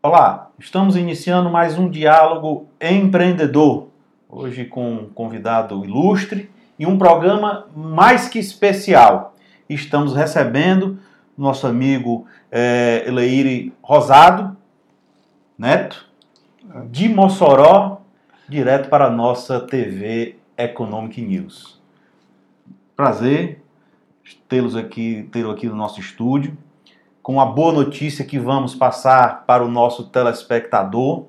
Olá, estamos iniciando mais um diálogo empreendedor. Hoje com um convidado ilustre e um programa mais que especial. Estamos recebendo nosso amigo é, Eleire Rosado, neto, de Mossoró, direto para a nossa TV Economic News. Prazer tê-los aqui, tê-lo aqui no nosso estúdio com a boa notícia que vamos passar para o nosso telespectador,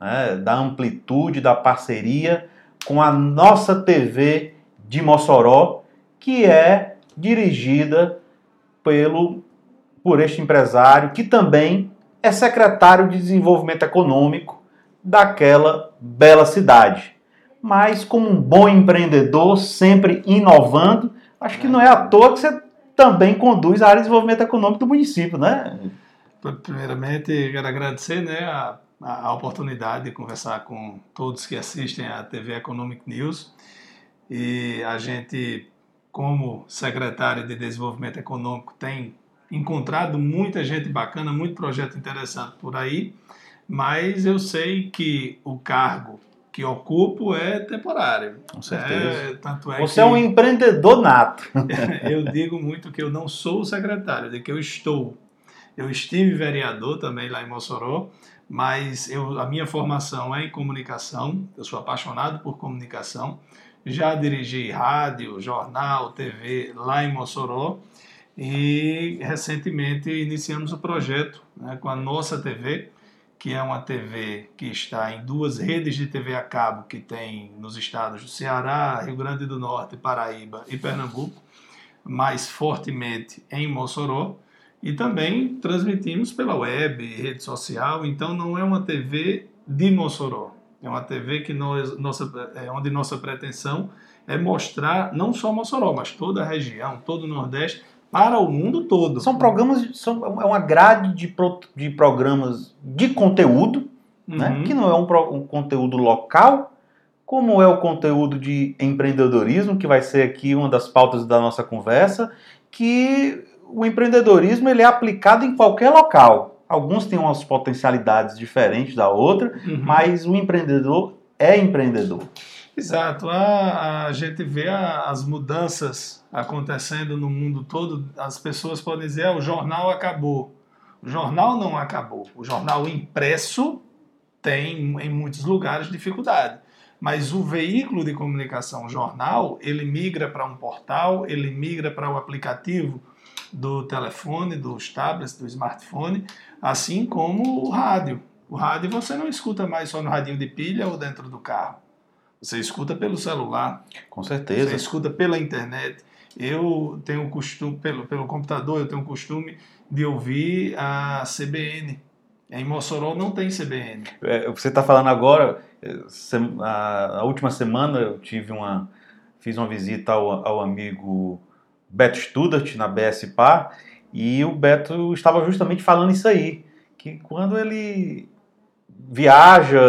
né, da amplitude da parceria com a nossa TV de Mossoró, que é dirigida pelo por este empresário que também é secretário de Desenvolvimento Econômico daquela bela cidade. Mas como um bom empreendedor, sempre inovando, acho que não é à toa que você também conduz a área de desenvolvimento econômico do município, né? Primeiramente, quero agradecer né, a, a oportunidade de conversar com todos que assistem à TV Economic News. E a gente, como secretário de Desenvolvimento Econômico, tem encontrado muita gente bacana, muito projeto interessante por aí, mas eu sei que o cargo que ocupo é temporário. Com certeza. É, tanto é Você é um empreendedor nato. eu digo muito que eu não sou secretário, de que eu estou. Eu estive vereador também lá em Mossoró, mas eu, a minha formação é em comunicação, eu sou apaixonado por comunicação. Já dirigi rádio, jornal, TV lá em Mossoró e recentemente iniciamos o projeto né, com a nossa TV, que é uma TV que está em duas redes de TV a cabo que tem nos estados do Ceará, Rio Grande do Norte, Paraíba e Pernambuco, mais fortemente em Mossoró, e também transmitimos pela web, rede social, então não é uma TV de Mossoró, é uma TV que nós, nossa, é onde nossa pretensão é mostrar não só Mossoró, mas toda a região, todo o Nordeste, para o mundo todo. São programas, são, é uma grade de, pro, de programas de conteúdo, né, uhum. né, que não é um, um, conteúdo local, como é o conteúdo de empreendedorismo, que vai ser aqui uma das pautas da nossa conversa, que o empreendedorismo ele é aplicado em qualquer local. Alguns têm umas potencialidades diferentes da outra, uhum. mas o empreendedor é empreendedor. Exato. A, a gente vê a, as mudanças acontecendo no mundo todo. As pessoas podem dizer: ah, o jornal acabou. O jornal não acabou. O jornal impresso tem em muitos lugares dificuldade. Mas o veículo de comunicação, o jornal, ele migra para um portal, ele migra para o aplicativo do telefone, dos tablets, do smartphone, assim como o rádio. O rádio você não escuta mais só no radinho de pilha ou dentro do carro. Você escuta pelo celular. Com certeza. Você escuta pela internet. Eu tenho o costume, pelo, pelo computador, eu tenho o costume de ouvir a CBN. Em Mossoró não tem CBN. É, você está falando agora, é, a, última semana eu tive uma, fiz uma visita ao, ao amigo Beto Studart na BSPA e o Beto estava justamente falando isso aí, que quando ele viaja,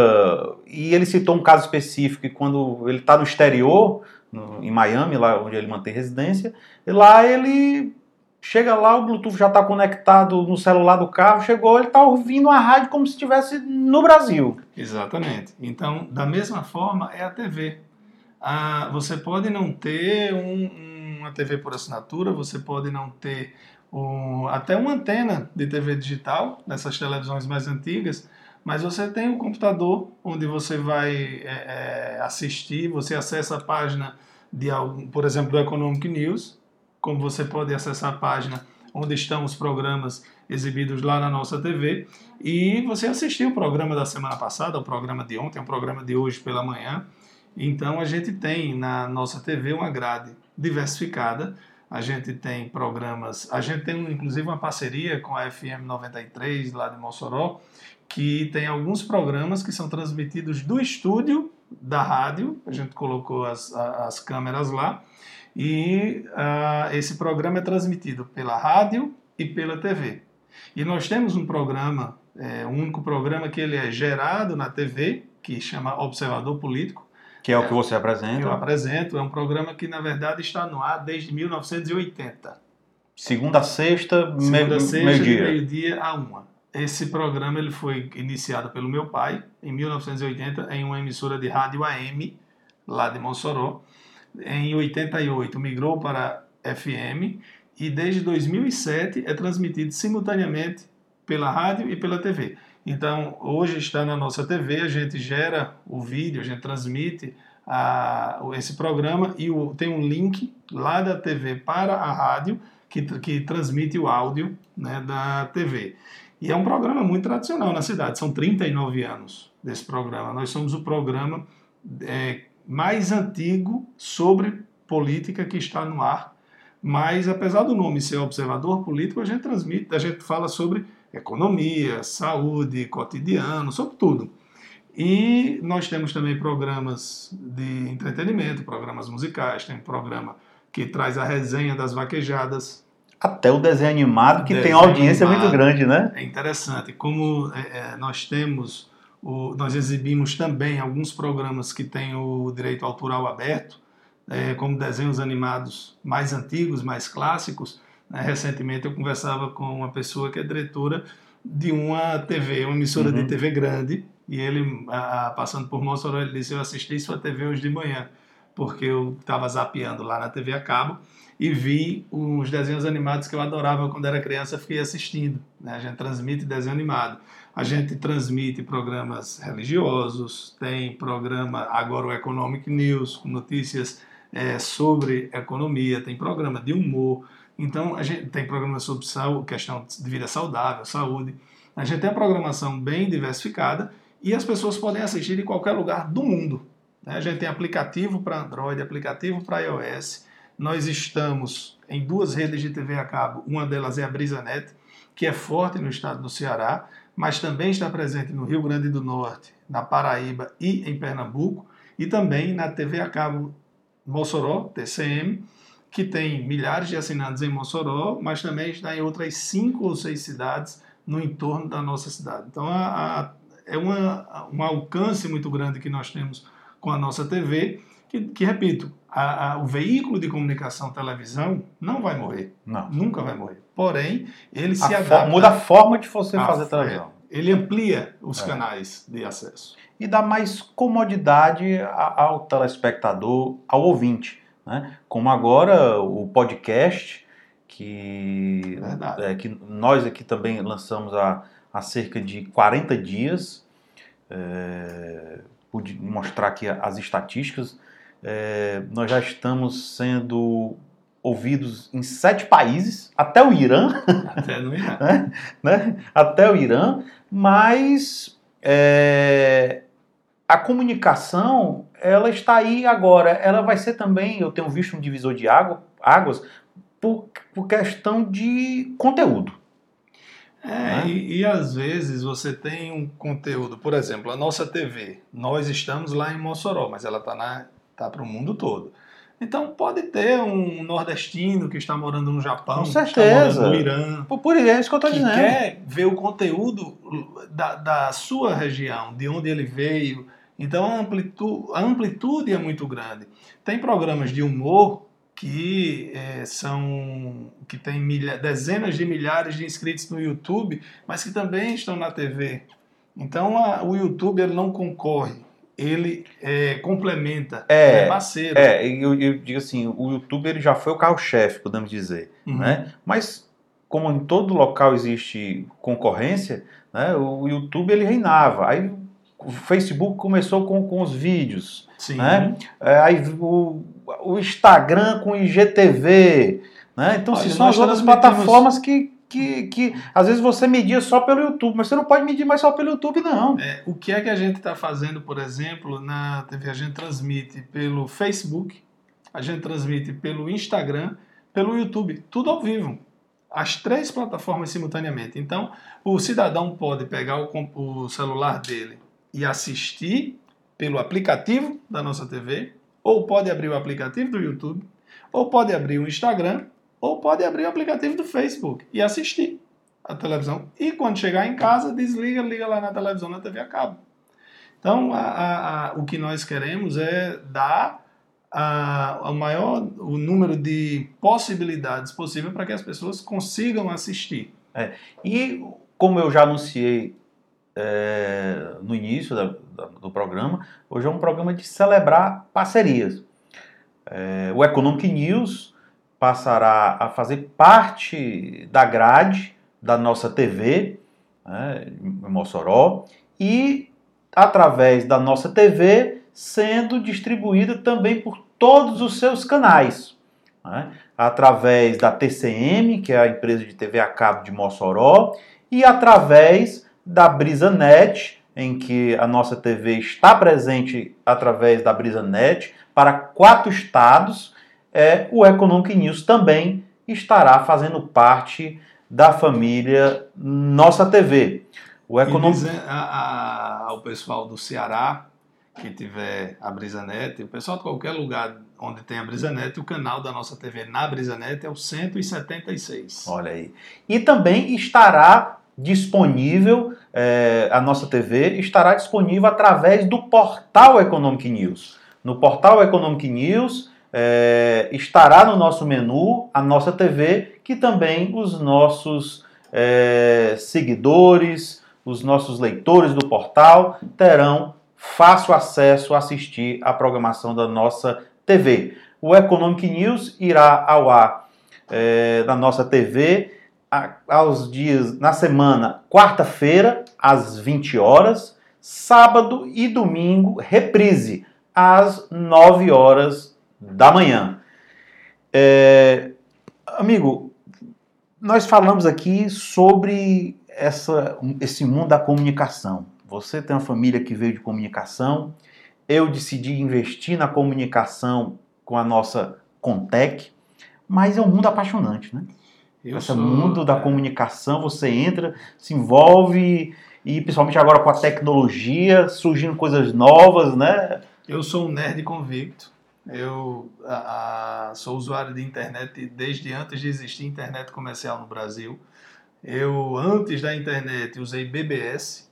e ele citou um caso específico, que quando ele está no exterior, no, em Miami, lá onde ele mantém residência, lá ele chega lá, o Bluetooth já está conectado no celular do carro, chegou, ele está ouvindo a rádio como se estivesse no Brasil. Exatamente. Então, da mesma forma, é a TV. Ah, você pode não ter um, uma TV por assinatura, você pode não ter um, até uma antena de TV digital, nessas televisões mais antigas, mas você tem um computador onde você vai é, é, assistir, você acessa a página de algum, por exemplo, do Economic News, como você pode acessar a página onde estão os programas exibidos lá na nossa TV, e você assistiu o programa da semana passada, o programa de ontem, o programa de hoje pela manhã. Então a gente tem na nossa TV uma grade diversificada. A gente tem programas, a gente tem inclusive uma parceria com a FM 93 lá de Mossoró, que tem alguns programas que são transmitidos do estúdio da rádio, a gente colocou as, as câmeras lá, e uh, esse programa é transmitido pela rádio e pela TV. E nós temos um programa, é, um único programa que ele é gerado na TV, que chama Observador Político. Que é o que você apresenta. Que eu apresento, é um programa que na verdade está no ar desde 1980. Segunda a sexta, Segunda a sexta, meio-dia. meio-dia a uma. esse programa ele foi iniciado pelo meu pai em 1980 em uma emissora de rádio AM lá de Mossoró. Em 88 migrou para FM e desde 2007 é transmitido simultaneamente pela rádio e pela TV. Então, hoje está na nossa TV, a gente gera o vídeo, a gente transmite a, esse programa e o, tem um link lá da TV para a rádio que, que transmite o áudio né, da TV. E é um programa muito tradicional na cidade, são 39 anos desse programa. Nós somos o programa é, mais antigo sobre política que está no ar, mas apesar do nome ser observador político, a gente transmite, a gente fala sobre economia, saúde, cotidiano, sobre tudo. E nós temos também programas de entretenimento, programas musicais, tem um programa que traz a resenha das vaquejadas. Até o desenho animado, que desenho tem audiência animado, muito grande, né? É interessante. Como é, é, nós temos, o, nós exibimos também alguns programas que têm o direito autoral aberto, é, como desenhos animados mais antigos, mais clássicos. Né? Recentemente eu conversava com uma pessoa que é diretora de uma TV, uma emissora uhum. de TV grande, e ele, a, passando por Mossoró, ele disse: Eu assisti sua TV hoje de manhã, porque eu estava zapeando lá na TV a cabo e vi uns desenhos animados que eu adorava quando era criança, fiquei assistindo. Né? A gente transmite desenho animado. A gente transmite programas religiosos, tem programa agora o Economic News, com notícias é, sobre economia, tem programa de humor. Então, a gente tem programa sobre saúde, questão de vida saudável, saúde. A gente tem uma programação bem diversificada e as pessoas podem assistir em qualquer lugar do mundo. Né? A gente tem aplicativo para Android, aplicativo para iOS. Nós estamos em duas redes de TV a cabo. Uma delas é a BrisaNet, que é forte no estado do Ceará, mas também está presente no Rio Grande do Norte, na Paraíba e em Pernambuco, e também na TV a cabo Mossoró, TCM, que tem milhares de assinantes em Mossoró, mas também está em outras cinco ou seis cidades no entorno da nossa cidade. Então, a, a, é uma, um alcance muito grande que nós temos com a nossa TV, que, que repito, a, o veículo de comunicação televisão não vai morrer. Não. Nunca vai morrer. Porém, ele se adapta. Muda a forma de você fazer televisão. Ele amplia os é. canais de acesso. E dá mais comodidade ao telespectador, ao ouvinte. Né? Como agora o podcast, que, é, que nós aqui também lançamos há, há cerca de 40 dias. É, pude mostrar aqui as estatísticas. É, nós já estamos sendo ouvidos em sete países, até o Irã. Até no Irã. né? né? Até o Irã, mas é, a comunicação ela está aí agora. Ela vai ser também, eu tenho visto um divisor de água, águas, por, por questão de conteúdo. É, né? e, e, às vezes você tem um conteúdo, por exemplo, a nossa TV, nós estamos lá em Mossoró, mas ela está tá para o mundo todo. Então pode ter um nordestino que está morando no Japão, Com certeza. no Irã. Por, por isso que eu estou dizendo. quer ver o conteúdo da, da sua região, de onde ele veio. Então a amplitude, a amplitude é muito grande. Tem programas de humor que é, são que tem milha, dezenas de milhares de inscritos no YouTube, mas que também estão na TV. Então a, o YouTube ele não concorre, ele é, complementa, é, é parceiro. É, eu, eu, digo assim, o YouTube ele já foi o carro-chefe, podemos dizer, uhum. né? Mas como em todo local existe concorrência, né, o YouTube ele reinava. Aí o Facebook começou com, com os vídeos, Sim. né? É, aí o, o Instagram com IGTV, né? Então, Olha, são as outras plataformas que, que, que às vezes você media só pelo YouTube, mas você não pode medir mais só pelo YouTube, não. É, o que é que a gente está fazendo, por exemplo, na TV? A gente transmite pelo Facebook, a gente transmite pelo Instagram, pelo YouTube, tudo ao vivo. As três plataformas simultaneamente. Então, o cidadão pode pegar o, o celular dele e assistir pelo aplicativo da nossa TV, ou pode abrir o aplicativo do YouTube, ou pode abrir o Instagram, ou pode abrir o aplicativo do Facebook e assistir a televisão. E quando chegar em casa, desliga, liga lá na televisão, na TV a cabo. Então, a, a, a, o que nós queremos é dar o maior o número de possibilidades possível para que as pessoas consigam assistir. É. E como eu já anunciei é, no início da, da, do programa, hoje é um programa de celebrar parcerias. É, o Economic News passará a fazer parte da grade da nossa TV, né, em Mossoró, e através da nossa TV sendo distribuída também por todos os seus canais. Né, através da TCM, que é a empresa de TV a cabo de Mossoró, e através da BrisaNet, em que a nossa TV está presente através da BrisaNet para quatro estados, é, o Economic News também estará fazendo parte da família Nossa TV. O Economic... a, a, ao pessoal do Ceará, que tiver a BrisaNet, o pessoal de qualquer lugar onde tem a BrisaNet, o canal da nossa TV na BrisaNet é o 176. Olha aí. E também estará disponível, é, a nossa TV estará disponível através do portal Economic News. No portal Economic News é, estará no nosso menu a nossa TV, que também os nossos é, seguidores, os nossos leitores do portal terão fácil acesso a assistir à programação da nossa TV. O Economic News irá ao ar é, na nossa TV aos dias na semana, quarta-feira às 20 horas, sábado e domingo, reprise às 9 horas da manhã. É, amigo, nós falamos aqui sobre essa, esse mundo da comunicação. Você tem uma família que veio de comunicação. Eu decidi investir na comunicação com a nossa Contec, mas é um mundo apaixonante, né? Eu Esse sou... mundo da comunicação, você entra, se envolve e principalmente agora com a tecnologia, surgindo coisas novas, né? Eu sou um nerd convicto. Eu a, a, sou usuário de internet desde antes de existir internet comercial no Brasil. Eu, antes da internet, usei BBS,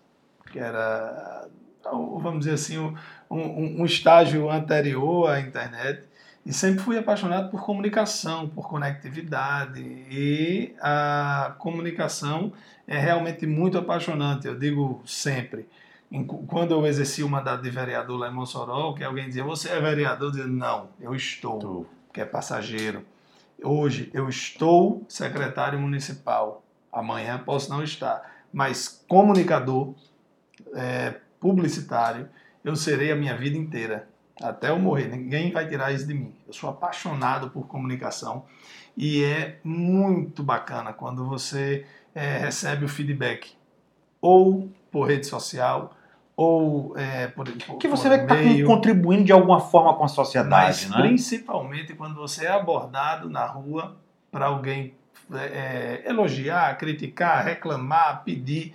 que era, vamos dizer assim, um, um, um estágio anterior à internet. E sempre fui apaixonado por comunicação, por conectividade. E a comunicação é realmente muito apaixonante, eu digo sempre. Quando eu exerci o mandato de vereador lá em Mossoró, que alguém dizia, você é vereador? Eu dizia, não, eu estou, que é passageiro. Hoje eu estou secretário municipal, amanhã posso não estar, mas comunicador, é, publicitário, eu serei a minha vida inteira até eu morrer. Ninguém vai tirar isso de mim. Eu sou apaixonado por comunicação e é muito bacana quando você é, recebe o feedback ou por rede social ou é, por, por que você vê que está contribuindo de alguma forma com a sociedade, mas né? principalmente quando você é abordado na rua para alguém é, é, elogiar, criticar, reclamar, pedir.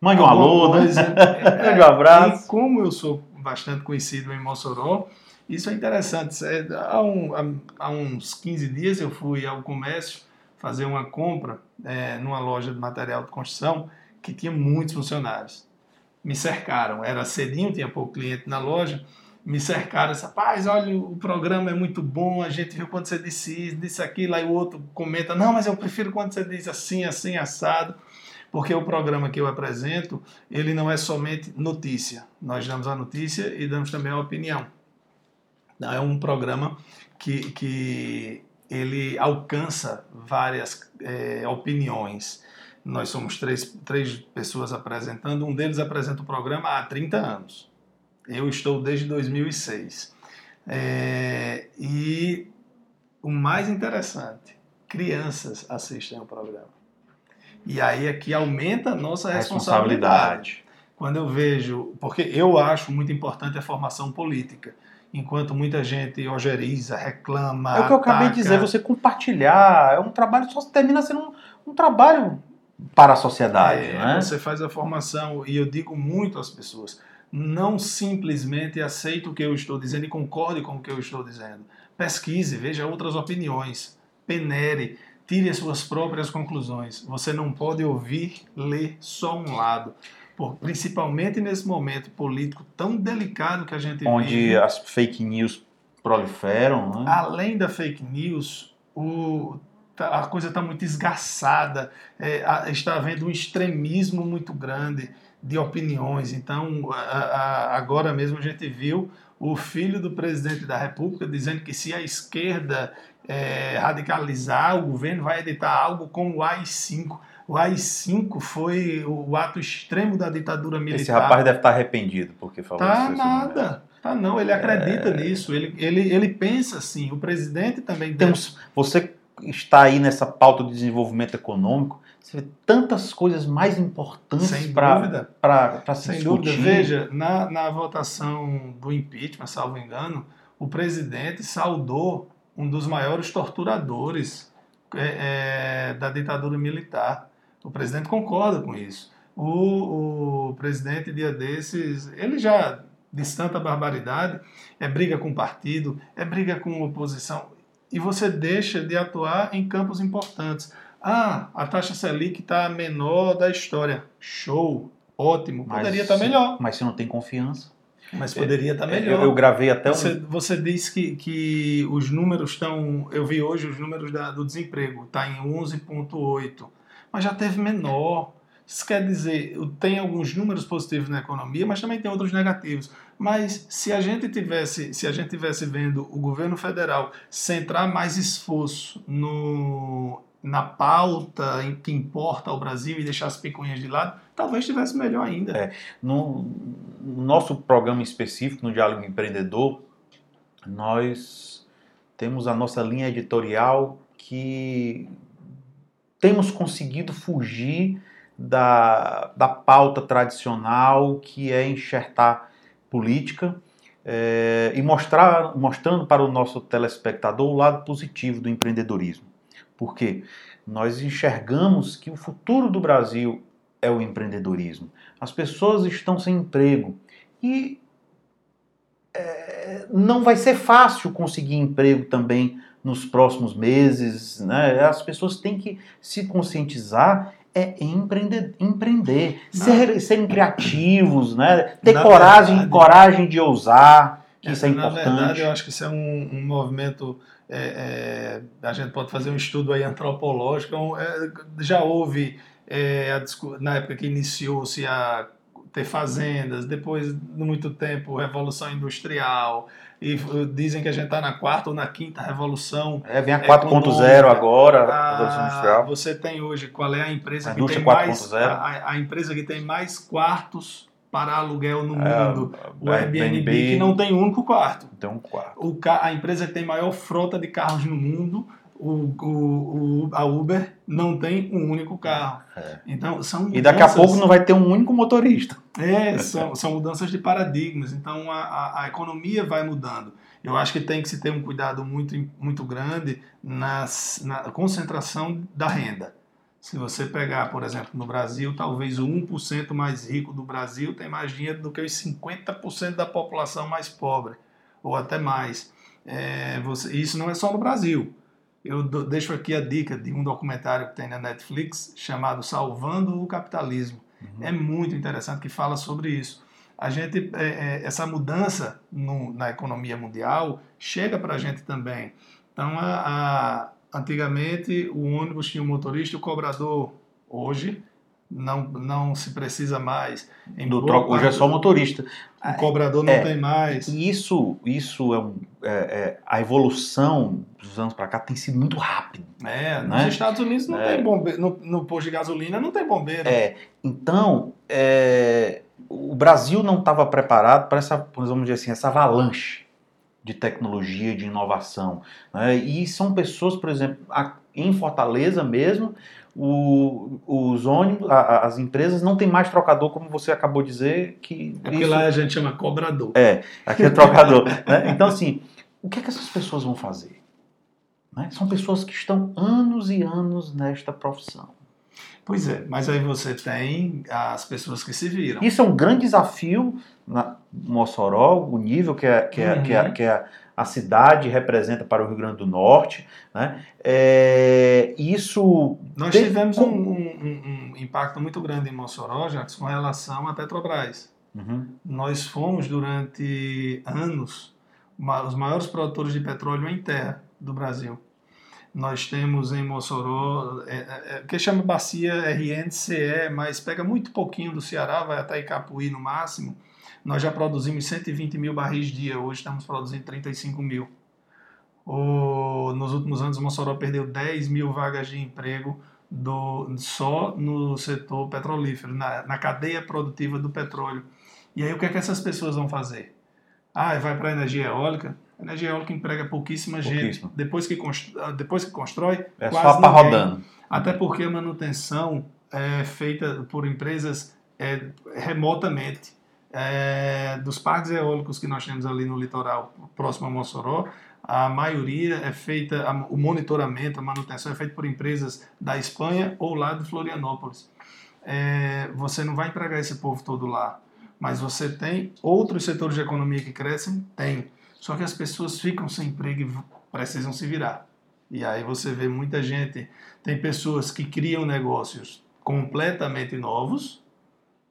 Mande um alô, né? Mande um abraço. E como eu sou bastante conhecido em Mossoró. Isso é interessante. É, há, um, há, uns 15 dias eu fui ao comércio fazer uma compra é, numa loja de material de construção que tinha muitos funcionários. Me cercaram, era cedinho, tinha pouco cliente na loja. Me cercaram, rapaz, olha, o programa é muito bom, a gente viu quando você disse isso, disse aquilo, aí o outro comenta, não, mas eu prefiro quando você diz assim, assim, assado porque o programa que eu apresento, ele não é somente notícia. Nós damos a notícia e damos também a opinião. É um programa que, que ele alcança várias é, opiniões. Nós somos três, três pessoas apresentando, um deles apresenta o programa há 30 anos. Eu estou desde 2006. É, e o mais interessante, crianças assistem ao programa. E aí aqui aumenta a nossa responsabilidade. responsabilidade. Quando eu vejo, porque eu acho muito importante a formação política, enquanto muita gente ojeriza, reclama. É o que eu acabei de dizer, você compartilhar, é um trabalho, só termina sendo um, um trabalho para a sociedade. É, né? Você faz a formação, e eu digo muito às pessoas, não simplesmente aceite o que eu estou dizendo e concorde com o que eu estou dizendo. Pesquise, veja outras opiniões, penere, tire as suas próprias conclusões. Você não pode ouvir, ler só um lado. Por, principalmente nesse momento político tão delicado que a gente Onde vive. as fake news proliferam. Né? Além da fake news, o, tá, a coisa está muito esgarçada, é, está havendo um extremismo muito grande de opiniões. Então, a, a, agora mesmo a gente viu o filho do presidente da República dizendo que se a esquerda é, radicalizar, o governo vai editar algo como o AI-5. O AI-5 foi o ato extremo da ditadura militar. Esse rapaz deve estar arrependido porque falou tá isso. nada. Tá não, ele acredita é... nisso, ele, ele, ele pensa assim, o presidente também... Temos, você está aí nessa pauta de desenvolvimento econômico, você vê tantas coisas mais importantes para se Sem discutir. dúvida. Veja, na, na votação do impeachment, salvo engano, o presidente saudou um dos maiores torturadores é, é, da ditadura militar. O presidente concorda com isso. O, o presidente, dia desses, ele já disse tanta barbaridade, é briga com o partido, é briga com a oposição, e você deixa de atuar em campos importantes. Ah, a taxa Selic está menor da história. Show, ótimo. Poderia estar tá melhor. Mas se não tem confiança. Mas poderia estar tá é, melhor. Eu, eu, gravei até você, um... você disse que, que os números estão. Eu vi hoje os números da, do desemprego, está em 11,8. Mas já teve menor. Isso quer dizer, tem alguns números positivos na economia, mas também tem outros negativos. Mas se a gente tivesse, se a gente tivesse vendo o governo federal centrar mais esforço no na pauta que importa ao Brasil e deixar as picuinhas de lado, talvez estivesse melhor ainda. É, no, no nosso programa específico, no Diálogo Empreendedor, nós temos a nossa linha editorial que temos conseguido fugir da, da pauta tradicional que é enxertar política é, e mostrar, mostrando para o nosso telespectador o lado positivo do empreendedorismo. Porque nós enxergamos que o futuro do Brasil é o empreendedorismo. As pessoas estão sem emprego e é, não vai ser fácil conseguir emprego também nos próximos meses. Né? As pessoas têm que se conscientizar é empreender, empreender ser, serem criativos, né? ter coragem, verdade, coragem de ousar, que isso é importante. Na verdade, eu acho que isso é um, um movimento é, é, a gente pode fazer um estudo aí antropológico. Então, é, já houve, é, a, na época que iniciou-se a ter fazendas, depois de muito tempo, revolução industrial, e dizem que a gente está na quarta ou na quinta revolução. É, vem a 4.0 agora, a revolução industrial. Você tem hoje, qual é a empresa a que tem mais a, a, empresa que tem mais quartos para aluguel no é, mundo. o Airbnb, que não tem um único quarto. Tem um quarto. O, a empresa que tem maior frota de carros no mundo, o, o, o, a Uber não tem um único carro. É. Então, são mudanças, e daqui a pouco não vai ter um único motorista. É, são, são mudanças de paradigmas. Então, a, a, a, economia vai mudando. Eu acho que tem que se ter um cuidado muito, muito grande nas, na concentração da renda. Se você pegar, por exemplo, no Brasil, talvez o 1% mais rico do Brasil tem mais dinheiro do que os 50% da população mais pobre, ou até mais. É, você, isso não é só no Brasil. Eu deixo aqui a dica de um documentário que tem na Netflix chamado Salvando o Capitalismo. Uhum. É muito interessante que fala sobre isso. A gente, é, é, essa mudança no, na economia mundial chega para a gente também. Então, a, a Antigamente, o ônibus tinha um motorista e o cobrador. Hoje, não, não se precisa mais. Do troco, hoje é só motorista. O cobrador não é, tem mais. Isso, isso é, um, é, é a evolução dos anos para cá tem sido muito rápido. É, nos né? Estados Unidos não é. tem bombeiro, no, no, posto de gasolina não tem bombeiro. É, então é, o Brasil não estava preparado para essa, vamos dizer assim, essa avalanche de tecnologia, de inovação. Né? E são pessoas, por exemplo, em Fortaleza mesmo, o, os ônibus, a, as empresas não tem mais trocador, como você acabou de dizer. Que é isso... lá a gente chama cobrador. É, aqui é trocador. né? Então, assim, o que é que essas pessoas vão fazer? Né? São pessoas que estão anos e anos nesta profissão. Pois é, mas aí você tem as pessoas que se viram. Isso é um grande desafio na Mossoró, o nível que, é, que, é, uhum. que, é, que é a cidade representa para o Rio Grande do Norte. Né? É, isso. Nós tem... tivemos um, um, um, impacto muito grande em Mossoró, Jacques, com relação à Petrobras. Uhum. Nós fomos, durante anos, os maiores produtores de petróleo em terra do Brasil. Nós temos em Mossoró, é, é, que chama bacia RNCE, mas pega muito pouquinho do Ceará, vai até Icapuí no máximo. Nós já produzimos 120 mil barris dia, hoje estamos produzindo 35 mil. O, nos últimos anos, Mossoró perdeu 10 mil vagas de emprego do, só no setor petrolífero, na, na cadeia produtiva do petróleo. E aí o que é que essas pessoas vão fazer? Ah, vai para a energia eólica? A energia eólica emprega pouquíssima gente. Depois que, constrói, depois que constrói, é quase só rodando. Até porque a manutenção é feita por empresas é, remotamente. É, dos parques eólicos que nós temos ali no litoral próximo a Mossoró, a maioria é feita, o monitoramento, a manutenção é feita por empresas da Espanha ou lá de Florianópolis. É, você não vai empregar esse povo todo lá, mas você tem outros setores de economia que crescem? Tem. Só que as pessoas ficam sem emprego e precisam se virar. E aí você vê muita gente, tem pessoas que criam negócios completamente novos,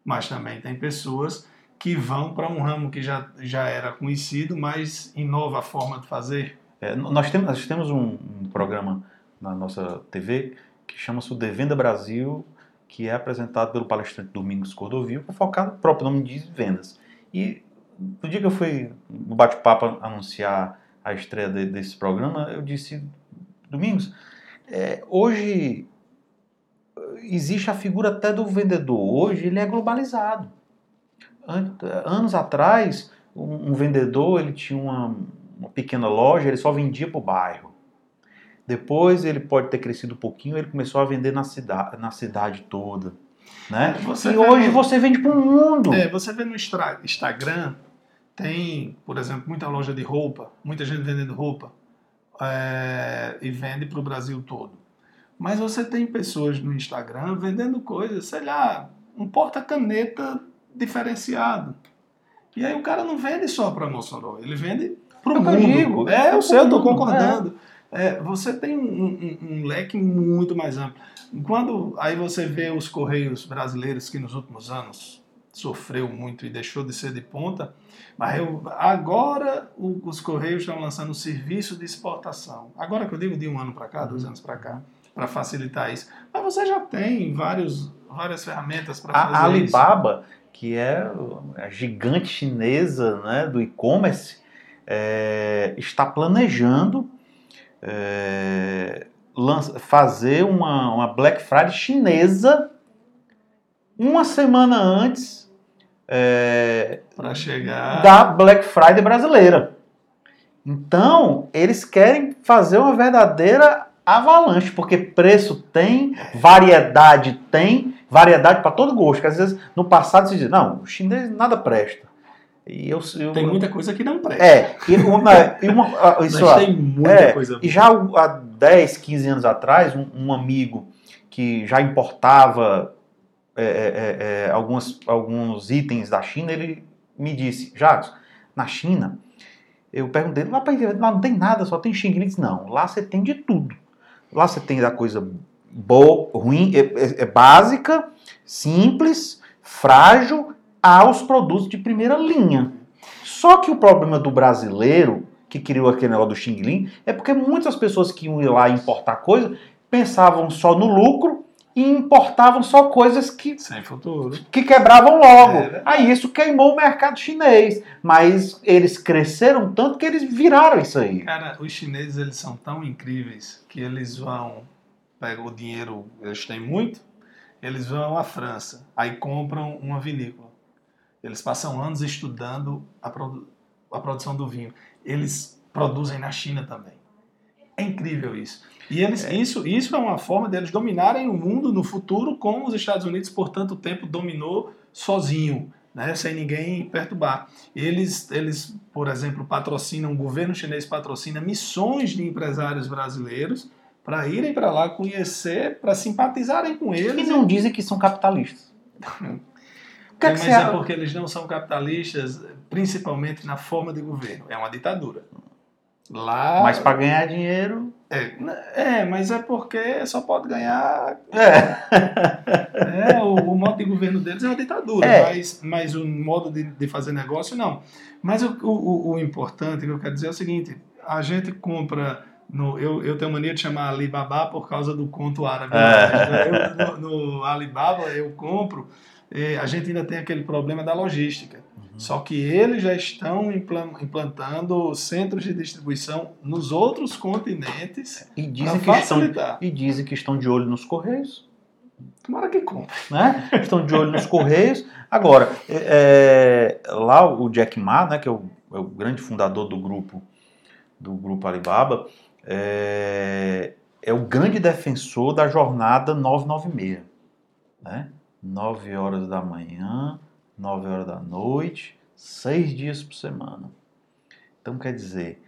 mas também tem pessoas que vão para um ramo que já, já era conhecido, mas inova a forma de fazer. É, nós temos, nós temos um, um, programa na nossa TV que chama-se o Devenda Brasil, que é apresentado pelo palestrante Domingos Cordovil, focado, o próprio nome diz, vendas. E no dia que eu fui no bate-papo anunciar a estreia de, desse programa, eu disse, Domingos, é, hoje existe a figura até do vendedor. Hoje ele é globalizado. Anos atrás, um, vendedor ele tinha uma, uma pequena loja, ele só vendia para o bairro. Depois ele pode ter crescido um pouquinho, ele começou a vender na, cidade, na cidade toda. Né? Você e hoje no... você vende para o mundo. É, você vê no Instagram, tem, por exemplo, muita loja de roupa, muita gente vendendo roupa é, e vende para o Brasil todo. Mas você tem pessoas no Instagram vendendo coisas, sei lá, um porta-caneta diferenciado. E aí o cara não vende só para Mossoró, ele vende para o mundo. Digo, é, eu sei, eu estou concordando. É. É, você tem um, um, um, leque muito mais amplo. Quando aí você vê os correios brasileiros que nos últimos anos sofreu muito e deixou de ser de ponta, mas eu, agora o, os Correios estão lançando um serviço de exportação. Agora que eu digo de um ano para cá, dois uhum. anos para cá, para facilitar isso. Mas você já tem vários, várias ferramentas para fazer a Alibaba, isso. Que é a gigante chinesa né, do e-commerce, é, está planejando é, fazer uma, uma Black Friday chinesa uma semana antes é, da Black Friday brasileira. Então, eles querem fazer uma verdadeira avalanche, porque preço tem, variedade tem, variedade para todo gosto. Que às vezes no passado se diz, não, o chinês nada presta. E eu, eu, tem muita coisa que não presta. É, e uma, e uma, isso, Mas tem muita é, coisa. E já há 10, 15 anos atrás, um, um amigo que já importava é é, é, é, alguns, alguns itens da China, ele me disse, Jacques, na China, eu perguntei, lá, lá não tem nada, só tem Xing. Ele disse, não, lá você tem de tudo. Lá você tem da coisa boa, ruim, é, é básica, simples, frágil, aos produtos de primeira linha. Só que o problema do brasileiro, que criou aquele negócio do Xing Ling, é porque muitas pessoas que iam ir lá importar coisa pensavam só no lucro e importavam só coisas que sem futuro, que quebravam logo. É aí isso queimou o mercado chinês, mas eles cresceram tanto que eles viraram isso aí. Cara, os chineses eles são tão incríveis que eles vão pegam o dinheiro, eles têm muito, eles vão à França, aí compram uma vinícola. Eles passam anos estudando a, produ a produção do vinho. Eles produzem na China também. É incrível isso. E eles, é. isso, isso é uma forma deles dominarem o mundo no futuro, como os Estados Unidos por tanto tempo dominou sozinho, né, sem ninguém perturbar. Eles, eles, por exemplo, patrocinam, o governo chinês patrocina missões de empresários brasileiros para irem para lá conhecer, para simpatizarem com eles. E não dizem que são capitalistas. que é, mas é porque eles não são capitalistas, principalmente na forma de governo. É uma ditadura. Lá. Mas para ganhar dinheiro. É, é, mas é porque só pode ganhar. É. é o, o, modo de governo deles é uma ditadura, é. Mas, mas o modo de, de fazer negócio não. Mas o, o, o importante que eu quero dizer é o seguinte: a gente compra No, eu, eu tenho mania de chamar Alibaba por causa do conto árabe. É. Eu, no, no Alibaba eu compro, eh, a gente ainda tem aquele problema da logística. Uhum. Só que eles já estão implan- implantando centros de distribuição nos outros continentes E para dizem, que estão, e dizem que estão de olho nos Correios. Tomara que compre. né? Estão de olho nos Correios. Agora, é, é, lá o Jack Ma, né, que é o, é o grande fundador do grupo, do grupo Alibaba, é, é o grande defensor da jornada 996. Né? 9 horas da manhã, 9 horas da noite, seis dias por semana. Então, quer dizer,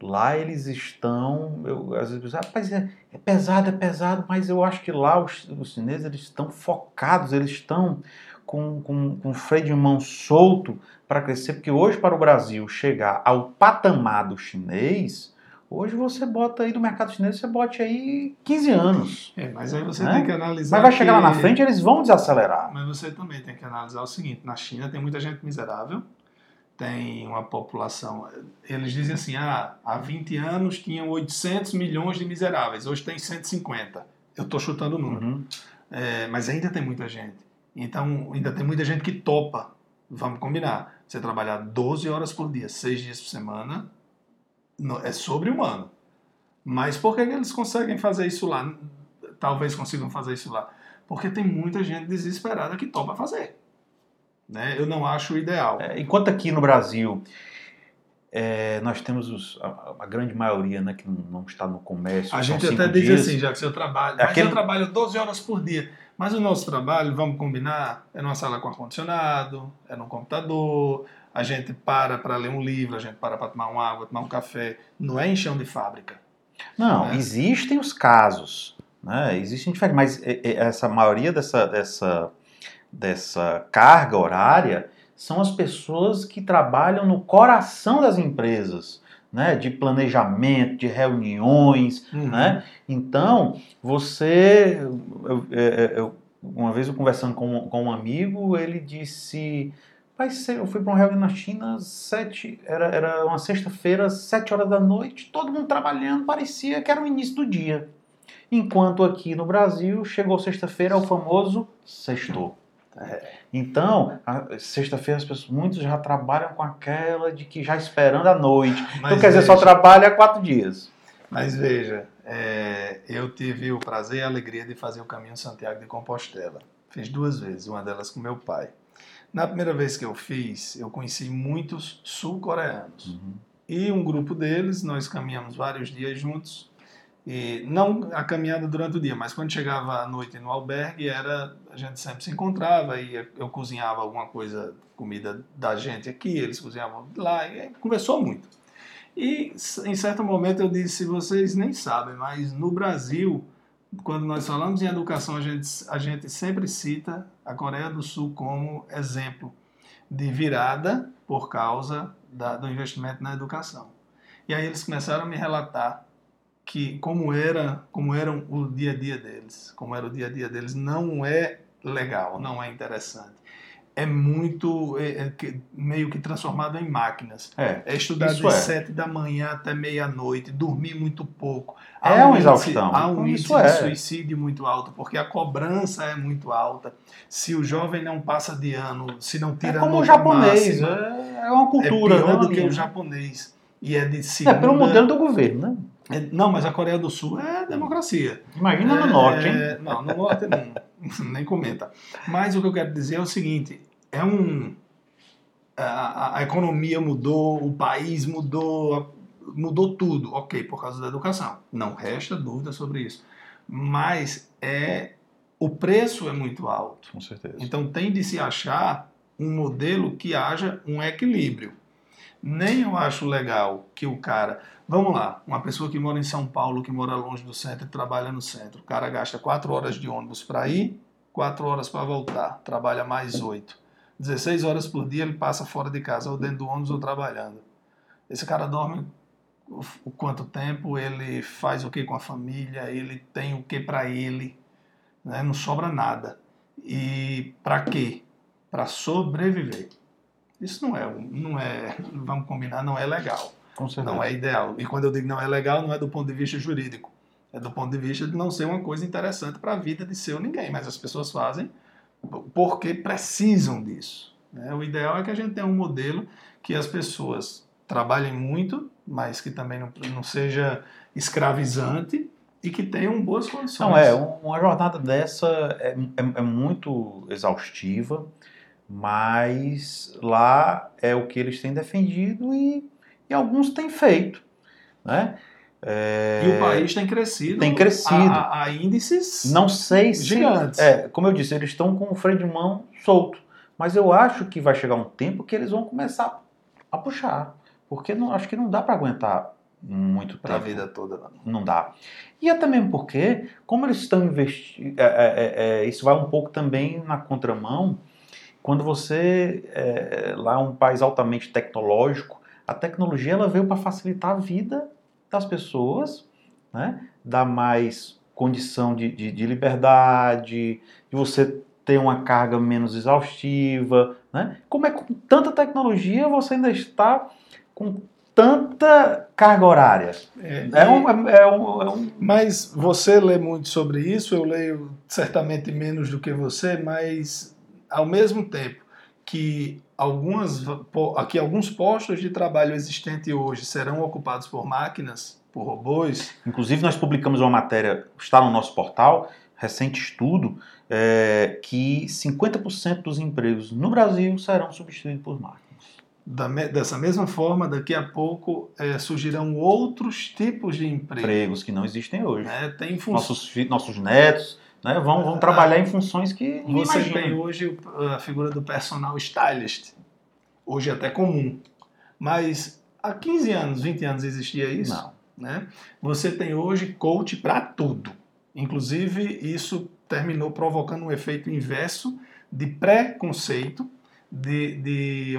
lá eles estão. Eu, às vezes, rapaz, é, é pesado, é pesado, mas eu acho que lá os, os chineses eles estão focados, eles estão com, com, com o freio de mão solto para crescer, porque hoje para o Brasil chegar ao patamar do chinês, hoje você bota aí do mercado chinês, você bote aí 15 anos. É, mas aí você Né? tem que analisar. Mas vai chegar lá na que- frente, eles vão desacelerar. Mas você também tem que analisar o seguinte: na China tem muita gente miserável, tem uma população. Eles dizem assim: ah, há 20 anos tinham 800 milhões de miseráveis, hoje tem 150. Eu estou chutando o número. Uhum. É, mas ainda tem muita gente. Então, ainda tem muita gente que topa. Vamos combinar. Você trabalhar 12 horas por dia, 6 dias por semana, é sobre-humano. Mas por que, que eles conseguem fazer isso lá? Talvez consigam fazer isso lá. Porque tem muita gente desesperada que topa fazer. Né? Eu não acho o ideal. É, enquanto aqui no Brasil é, nós temos os- a, a grande maioria né, que não, está no comércio. A gente até diz dias. assim, já que seu trabalho. É Mas aquele- eu trabalho 12 horas por dia. Mas o nosso trabalho, vamos combinar, é numa sala com ar-condicionado, é num computador, a gente para para ler um livro, a gente para para tomar uma água, tomar um café. Não é em chão de fábrica. Não, né? existem os casos, né? Existem diferentes, mas essa maioria dessa, dessa, dessa carga horária são as pessoas que trabalham no coração das empresas, né? De planejamento, de reuniões, Uhum. né? Então, você. eu- eu- uma vez eu conversando com, com um amigo, ele disse. Eu fui para uma reunião na China, sete, era, era uma sexta-feira, sete horas da noite, todo mundo trabalhando, parecia que era o início do dia. Enquanto aqui no Brasil, chegou sexta-feira, é o famoso sextou. Então, a- sexta-feira as pessoas, muitos já trabalham com aquela de que já esperando a noite. Mas então, quer dizer, só veja- trabalha quatro dias. Mas veja, é, eu tive o prazer e a alegria de fazer o caminho Santiago de Compostela. Fiz duas vezes, uma delas com meu pai. Na primeira vez que eu fiz, eu conheci muitos sul-coreanos. E um grupo deles, nós caminhamos vários dias juntos. E não a caminhada durante o dia, mas quando chegava à noite no albergue, era a gente sempre se encontrava e eu cozinhava alguma coisa, comida da gente aqui, eles cozinhavam lá, e conversou muito. E em certo momento eu disse, vocês nem sabem, mas no Brasil, quando nós falamos em educação, a gente, a gente sempre cita a Coreia do Sul como exemplo de virada por causa da, do investimento na educação. E aí eles começaram a me relatar que como era, como era o dia a dia deles, como era o dia a dia deles, não é legal, não é interessante. É muito, é, é meio que transformado em máquinas. É. É estudar de é. sete da manhã até meia-noite, dormir muito pouco. É uma índice- exaustão. Há um Isso índice é. de suicídio muito alto, porque a cobrança é muito alta. Se o jovem não passa de ano, se não É tira a como o japonês, máxima, é, é uma é cultura, pior né? do que o japonês. E é de segunda... É pelo modelo do governo, né? É, Não, mas a Coreia do Sul é democracia. Imagina no É, norte, hein? Não, no norte não. Nem comenta. Mas o que eu quero dizer é o seguinte: é um. A, a- economia mudou, o país mudou, mudou tudo, ok, por causa da educação. Não resta dúvida sobre isso. Mas é o preço é muito alto. Com certeza. Então tem de se achar um modelo que haja um equilíbrio. Nem eu acho legal que o cara. Vamos lá, uma pessoa que mora em São Paulo, que mora longe do centro e trabalha no centro. O cara gasta quatro horas de ônibus para ir, quatro horas para voltar. Trabalha mais oito. 16 horas por dia ele passa fora de casa, ou dentro do ônibus ou trabalhando. Esse cara dorme o quanto tempo, ele faz o que com a família, ele tem o que para ele, né? não sobra nada. E para quê? Para sobreviver. Isso não é, um- não é, vamos combinar, não é legal. Com. Não é ideal. E quando eu digo não é legal, não é do ponto de vista jurídico. É do ponto de vista de não ser uma coisa interessante para a vida de seu ninguém. Mas as pessoas fazem porque precisam disso. né? O ideal é que a gente tenha um modelo que as pessoas trabalhem muito, mas que também não, não seja escravizante e que tenham boas condições. Não, é, um- uma jornada dessa é, é- é muito exaustiva, mas lá é o que eles têm defendido e, e alguns têm feito, né? É, E o país tem crescido. Tem crescido. A, a- a índices. Não sei se... Gigantes. É, como eu disse, eles estão com o freio de mão solto, mas eu acho que vai chegar um tempo que eles vão começar a puxar, porque não, acho que não dá para aguentar muito Para a tempo. vida toda. não. Dá. E até mesmo porque, como eles estão investindo. isso vai um pouco também na contramão. Quando você. é, lá é um país altamente tecnológico, a tecnologia ela veio para facilitar a vida das pessoas, né? dar mais condição de, de, de liberdade, de você ter uma carga menos exaustiva. Né? Como é que com tanta tecnologia você ainda está com tanta carga horária? É, É um, é um, é um- Mas você lê muito sobre isso, eu leio certamente menos do que você, mas ao mesmo tempo que algumas, alguns postos de trabalho existentes hoje serão ocupados por máquinas, por robôs, Inclusive, nós publicamos uma matéria, está no nosso portal, recente estudo, é, que 50% dos empregos no Brasil serão substituídos por máquinas. da me- dessa mesma forma, daqui a pouco eh, surgirão outros tipos de emprego. Empregos que não existem hoje. né? Tem. Nossos, nossos netos né, vão, vão trabalhar em funções que Você imagina. tem hoje a figura do personal stylist. Hoje é até comum. Mas há 15 anos, 20 anos existia isso. Não. né? Você tem hoje coach para tudo. Inclusive, isso terminou provocando um efeito inverso de preconceito, de, de,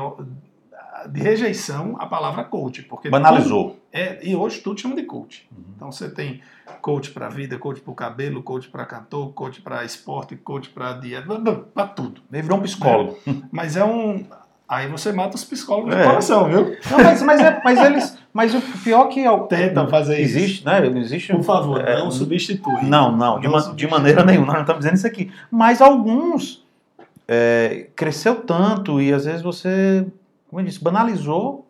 de rejeição à palavra coach. Porque Banalizou. tudo É, e hoje tudo chama de coach. Uhum. Então você tem coach para vida, coach para o cabelo, coach para cantor, coach para esporte, coach para dieta, para tudo. Ele virou um psicólogo. Mas é um. Aí você mata os psicólogos É. de coração, viu? Não, mas, mas, é- mas eles. Mas o pior que. é Tentam fazer isso. Existe, né? Existe. Por favor, é, não substitui. Não, não, de, Não ma- de maneira nenhuma, nós não estamos dizendo isso aqui. Mas alguns é, cresceu tanto e às vezes você, como eu disse, banalizou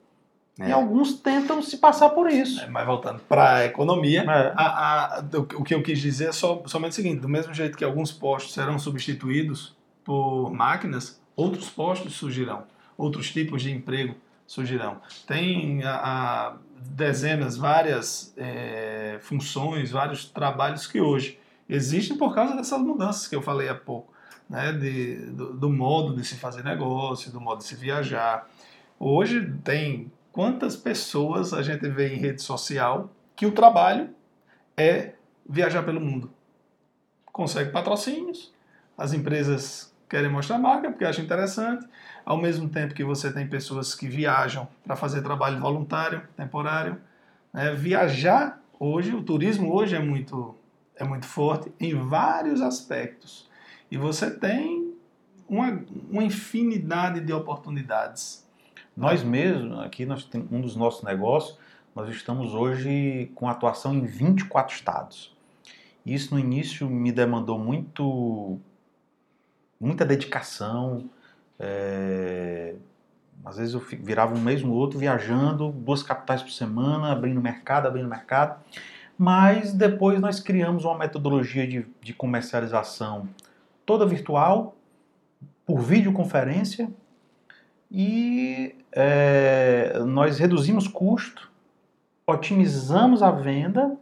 É. e alguns tentam se passar por isso. É, mas voltando para a economia, É. a- a- o que eu quis dizer é só, somente o seguinte: do mesmo jeito que alguns postos serão substituídos por máquinas, outros postos surgirão, outros tipos de emprego surgirão. Tem a, a dezenas, várias é, funções, vários trabalhos que hoje existem por causa dessas mudanças que eu falei há pouco, né? de, do, do modo de se fazer negócio, do modo de se viajar. Hoje tem quantas pessoas a gente vê em rede social que o trabalho é viajar pelo mundo. Consegue patrocínios, as empresas querem mostrar a marca porque acham interessante, ao mesmo tempo que você tem pessoas que viajam para fazer trabalho voluntário, temporário. né? Viajar hoje, o turismo hoje é muito, é muito forte em vários aspectos. E você tem uma, uma infinidade de oportunidades. Nós mesmos, aqui nós temos um dos nossos negócios, nós estamos hoje com atuação em 24 estados. Isso no início me demandou muito, muita dedicação. é, Às vezes eu virava um mês no outro viajando, duas capitais por semana, abrindo mercado, abrindo mercado. Mas depois nós criamos uma metodologia de, de comercialização toda virtual, por videoconferência, e é, nós reduzimos custo, otimizamos a venda,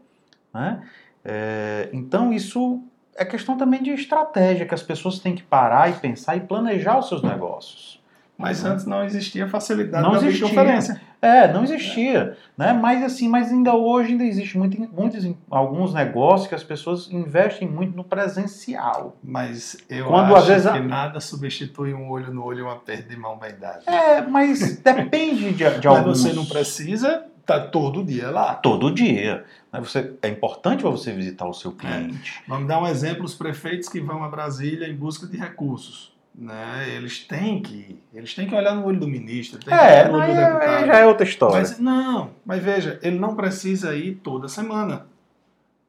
né? É, então isso é questão também de estratégia, que as pessoas têm que parar e pensar e planejar os seus negócios. Mas antes não existia facilidade Não da existia. videoconferência. É, não existia, né? Mas assim, mas ainda hoje ainda existe muito, muitos alguns negócios que as pessoas investem muito no presencial. Mas eu Quando, acho vezes, que nada substitui um olho no olho e uma perda de mão bem dada. É, mas depende de, de Mas alguns. você não precisa estar todo dia lá. todo dia. né? Você, é importante para você visitar o seu cliente. Vamos dar um exemplo: os prefeitos que vão a Brasília em busca de recursos. Né? Eles têm que, eles têm que olhar no olho do ministro, têm que É, no olho do é- deputado. já é outra história. Mas não, mas veja, ele não precisa ir toda semana.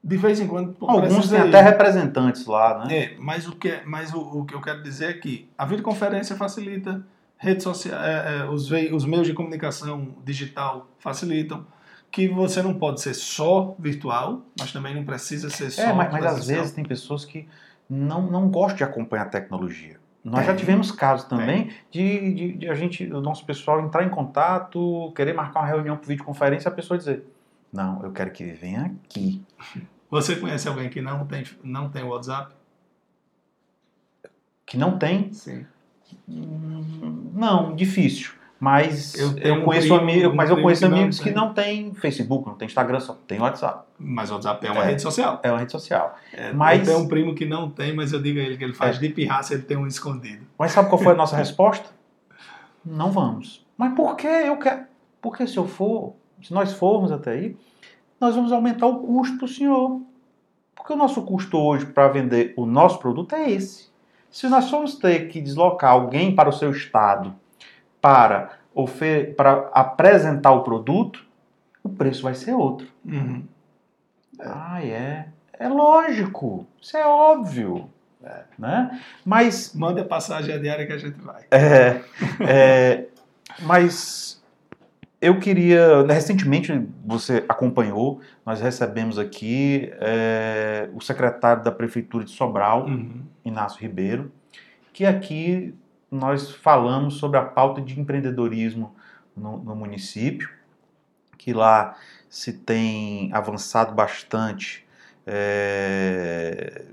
De vez em quando Alguns têm até representantes lá, né? É, mas o que, é- mas o, o que eu quero dizer é que a videoconferência facilita, redes sociais, os, vei- os meios de comunicação digital facilitam, que você não pode ser só virtual, mas também não precisa ser só É, mas, mas às vezes tem pessoas que não, não gostam de acompanhar a tecnologia. Nós já Tem. tivemos casos também de, de, de a gente, o nosso pessoal entrar em contato, querer marcar uma reunião por videoconferência a pessoa dizer: Não, eu quero que venha aqui. Você conhece alguém que não tem, não tem WhatsApp? Que não tem. Sim. Não, difícil. Mas Eu eu, um conheço um mas eu conheço que não amigos que não tem Facebook, não tem Instagram, só tem WhatsApp. Mas o WhatsApp é uma É. rede social. É uma rede social. É, Mas- Eu um primo que não tem, mas eu digo a ele que ele faz É. de pirraça, ele tem um escondido. Mas sabe qual foi a nossa resposta? Não vamos. Mas por que eu quero? Porque se eu for, se nós formos até aí, nós vamos aumentar o custo para o senhor. Porque o nosso custo hoje para vender o nosso produto é esse. Se nós formos ter que deslocar alguém para o seu estado para, para apresentar o produto, o preço vai ser outro. Uhum. Ah, é. É lógico. Isso é óbvio. Né? Mas Manda a passagem diária que a gente vai. É, é, mas eu queria. Recentemente você acompanhou, nós recebemos aqui é, o secretário da Prefeitura de Sobral, Uhum. Inácio Ribeiro, que aqui nós falamos sobre a pauta de empreendedorismo no, no município, que lá se tem avançado bastante é,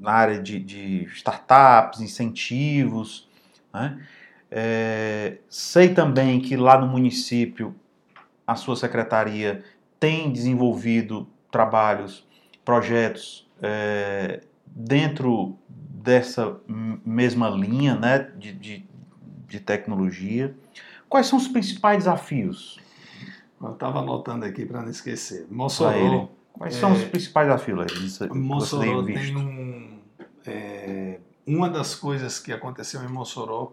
na área de, de startups, incentivos. Né? É, sei também que lá no município a sua secretaria tem desenvolvido trabalhos, projetos é, dentro dessa mesma linha né, de, de, de tecnologia. Quais são os principais desafios? Eu estava anotando aqui para não esquecer. Mossoró. Quais são os É, principais desafios, Mossoró tem tem um. é, uma das coisas que aconteceu em Mossoró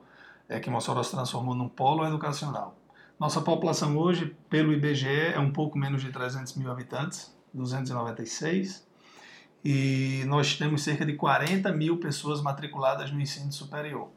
é que Mossoró se transformou num polo educacional. Nossa população hoje, pelo IBGE, é um pouco menos de 300 mil habitantes, 296. E nós temos cerca de 40 mil pessoas matriculadas no ensino superior.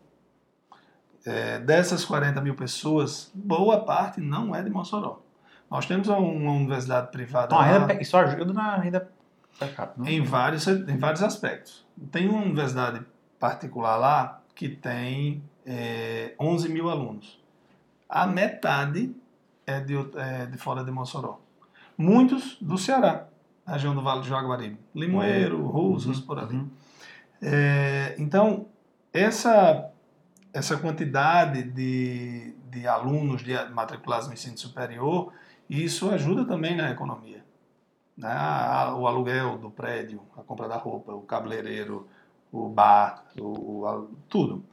É, dessas 40 mil pessoas, boa parte não é de Mossoró. Nós temos uma, universidade privada Então, a lá, renda, isso ajuda na renda per capita, né? em vários, em vários aspectos. Tem uma universidade particular lá que tem é, 11 mil alunos. A metade é de, é de fora de Mossoró. Muitos do Ceará, região do Vale do Jaguaribe. Limoeiro, Russas, por ali. Uhum. É, então, essa, essa quantidade de, de alunos de matriculados no ensino superior, isso ajuda também na economia. Né? O aluguel do prédio, a compra da roupa, o cabeleireiro, o bar, o, o- tudo.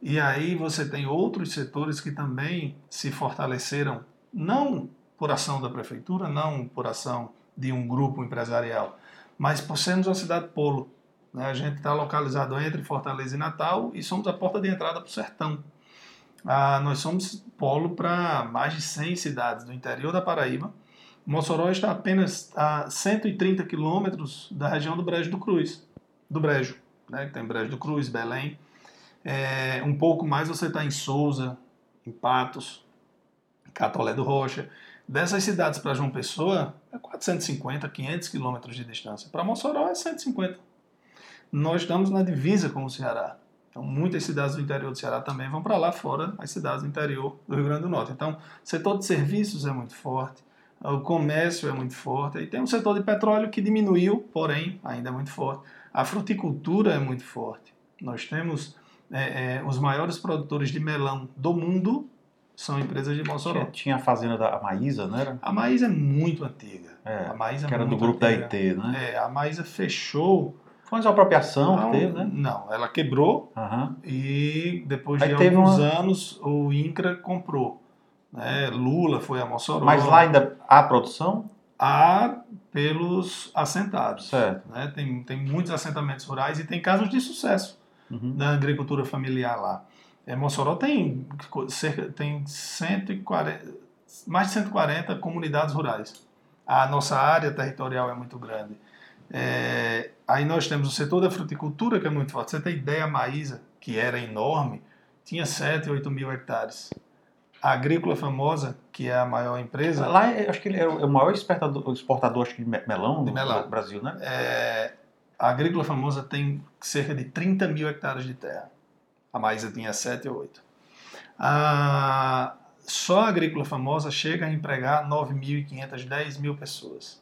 E aí você tem outros setores que também se fortaleceram, não por ação da prefeitura, não por ação de um grupo empresarial, mas por sermos uma cidade polo. né? A gente está localizado entre Fortaleza e Natal e somos a porta de entrada para o sertão. Ah, nós somos polo para mais de 100 cidades do interior da Paraíba. Mossoró está apenas a 130 quilômetros da região do Brejo do Cruz, do Brejo, né? tem Brejo do Cruz, Belém. É, um pouco mais você está em Souza, em Patos, Catolé do Rocha. Dessas cidades para João Pessoa é 450, 500 quilômetros de distância. Para Mossoró é 150. Nós estamos na divisa com o Ceará. Então, muitas cidades do interior do Ceará também vão para lá fora, as cidades do interior do Rio Grande do Norte. Então, o setor de serviços é muito forte, o comércio é muito forte, e tem um setor de petróleo que diminuiu, porém, ainda é muito forte. A fruticultura é muito forte. Nós temos é, é, os maiores produtores de melão do mundo são empresas de Mossoró. Tinha, tinha a fazenda da Maísa, não era? A Maísa é muito antiga. É, a Maísa é que era do grupo antiga. da IT, né? É, a Maísa fechou. Foi uma apropriação não, que teve, né? não, ela quebrou Aham. e depois Aí de teve alguns uma- anos o INCRA comprou. Né? Lula foi a Mossoró. Mas lá ainda há produção? há pelos assentados. Certo. Né? Tem, tem muitos assentamentos rurais e tem casos de sucesso. uhum. da agricultura familiar lá. É, Mossoró tem, cerca, tem 140, mais de 140 comunidades rurais. A nossa área territorial é muito grande. É, aí nós temos o setor da fruticultura, que é muito forte. Você tem ideia, a Maísa, que era enorme, tinha 7, 8 mil hectares. A Agrícola Famosa, que é a maior empresa... Lá, acho que ele é o maior exportador, exportador acho que de melão do melão. Brasil, né? É, a Agrícola Famosa tem cerca de 30 mil hectares de terra. A Maísa tinha 7 ou 8. A, só a Agrícola Famosa chega a empregar 9.500, 10 mil pessoas.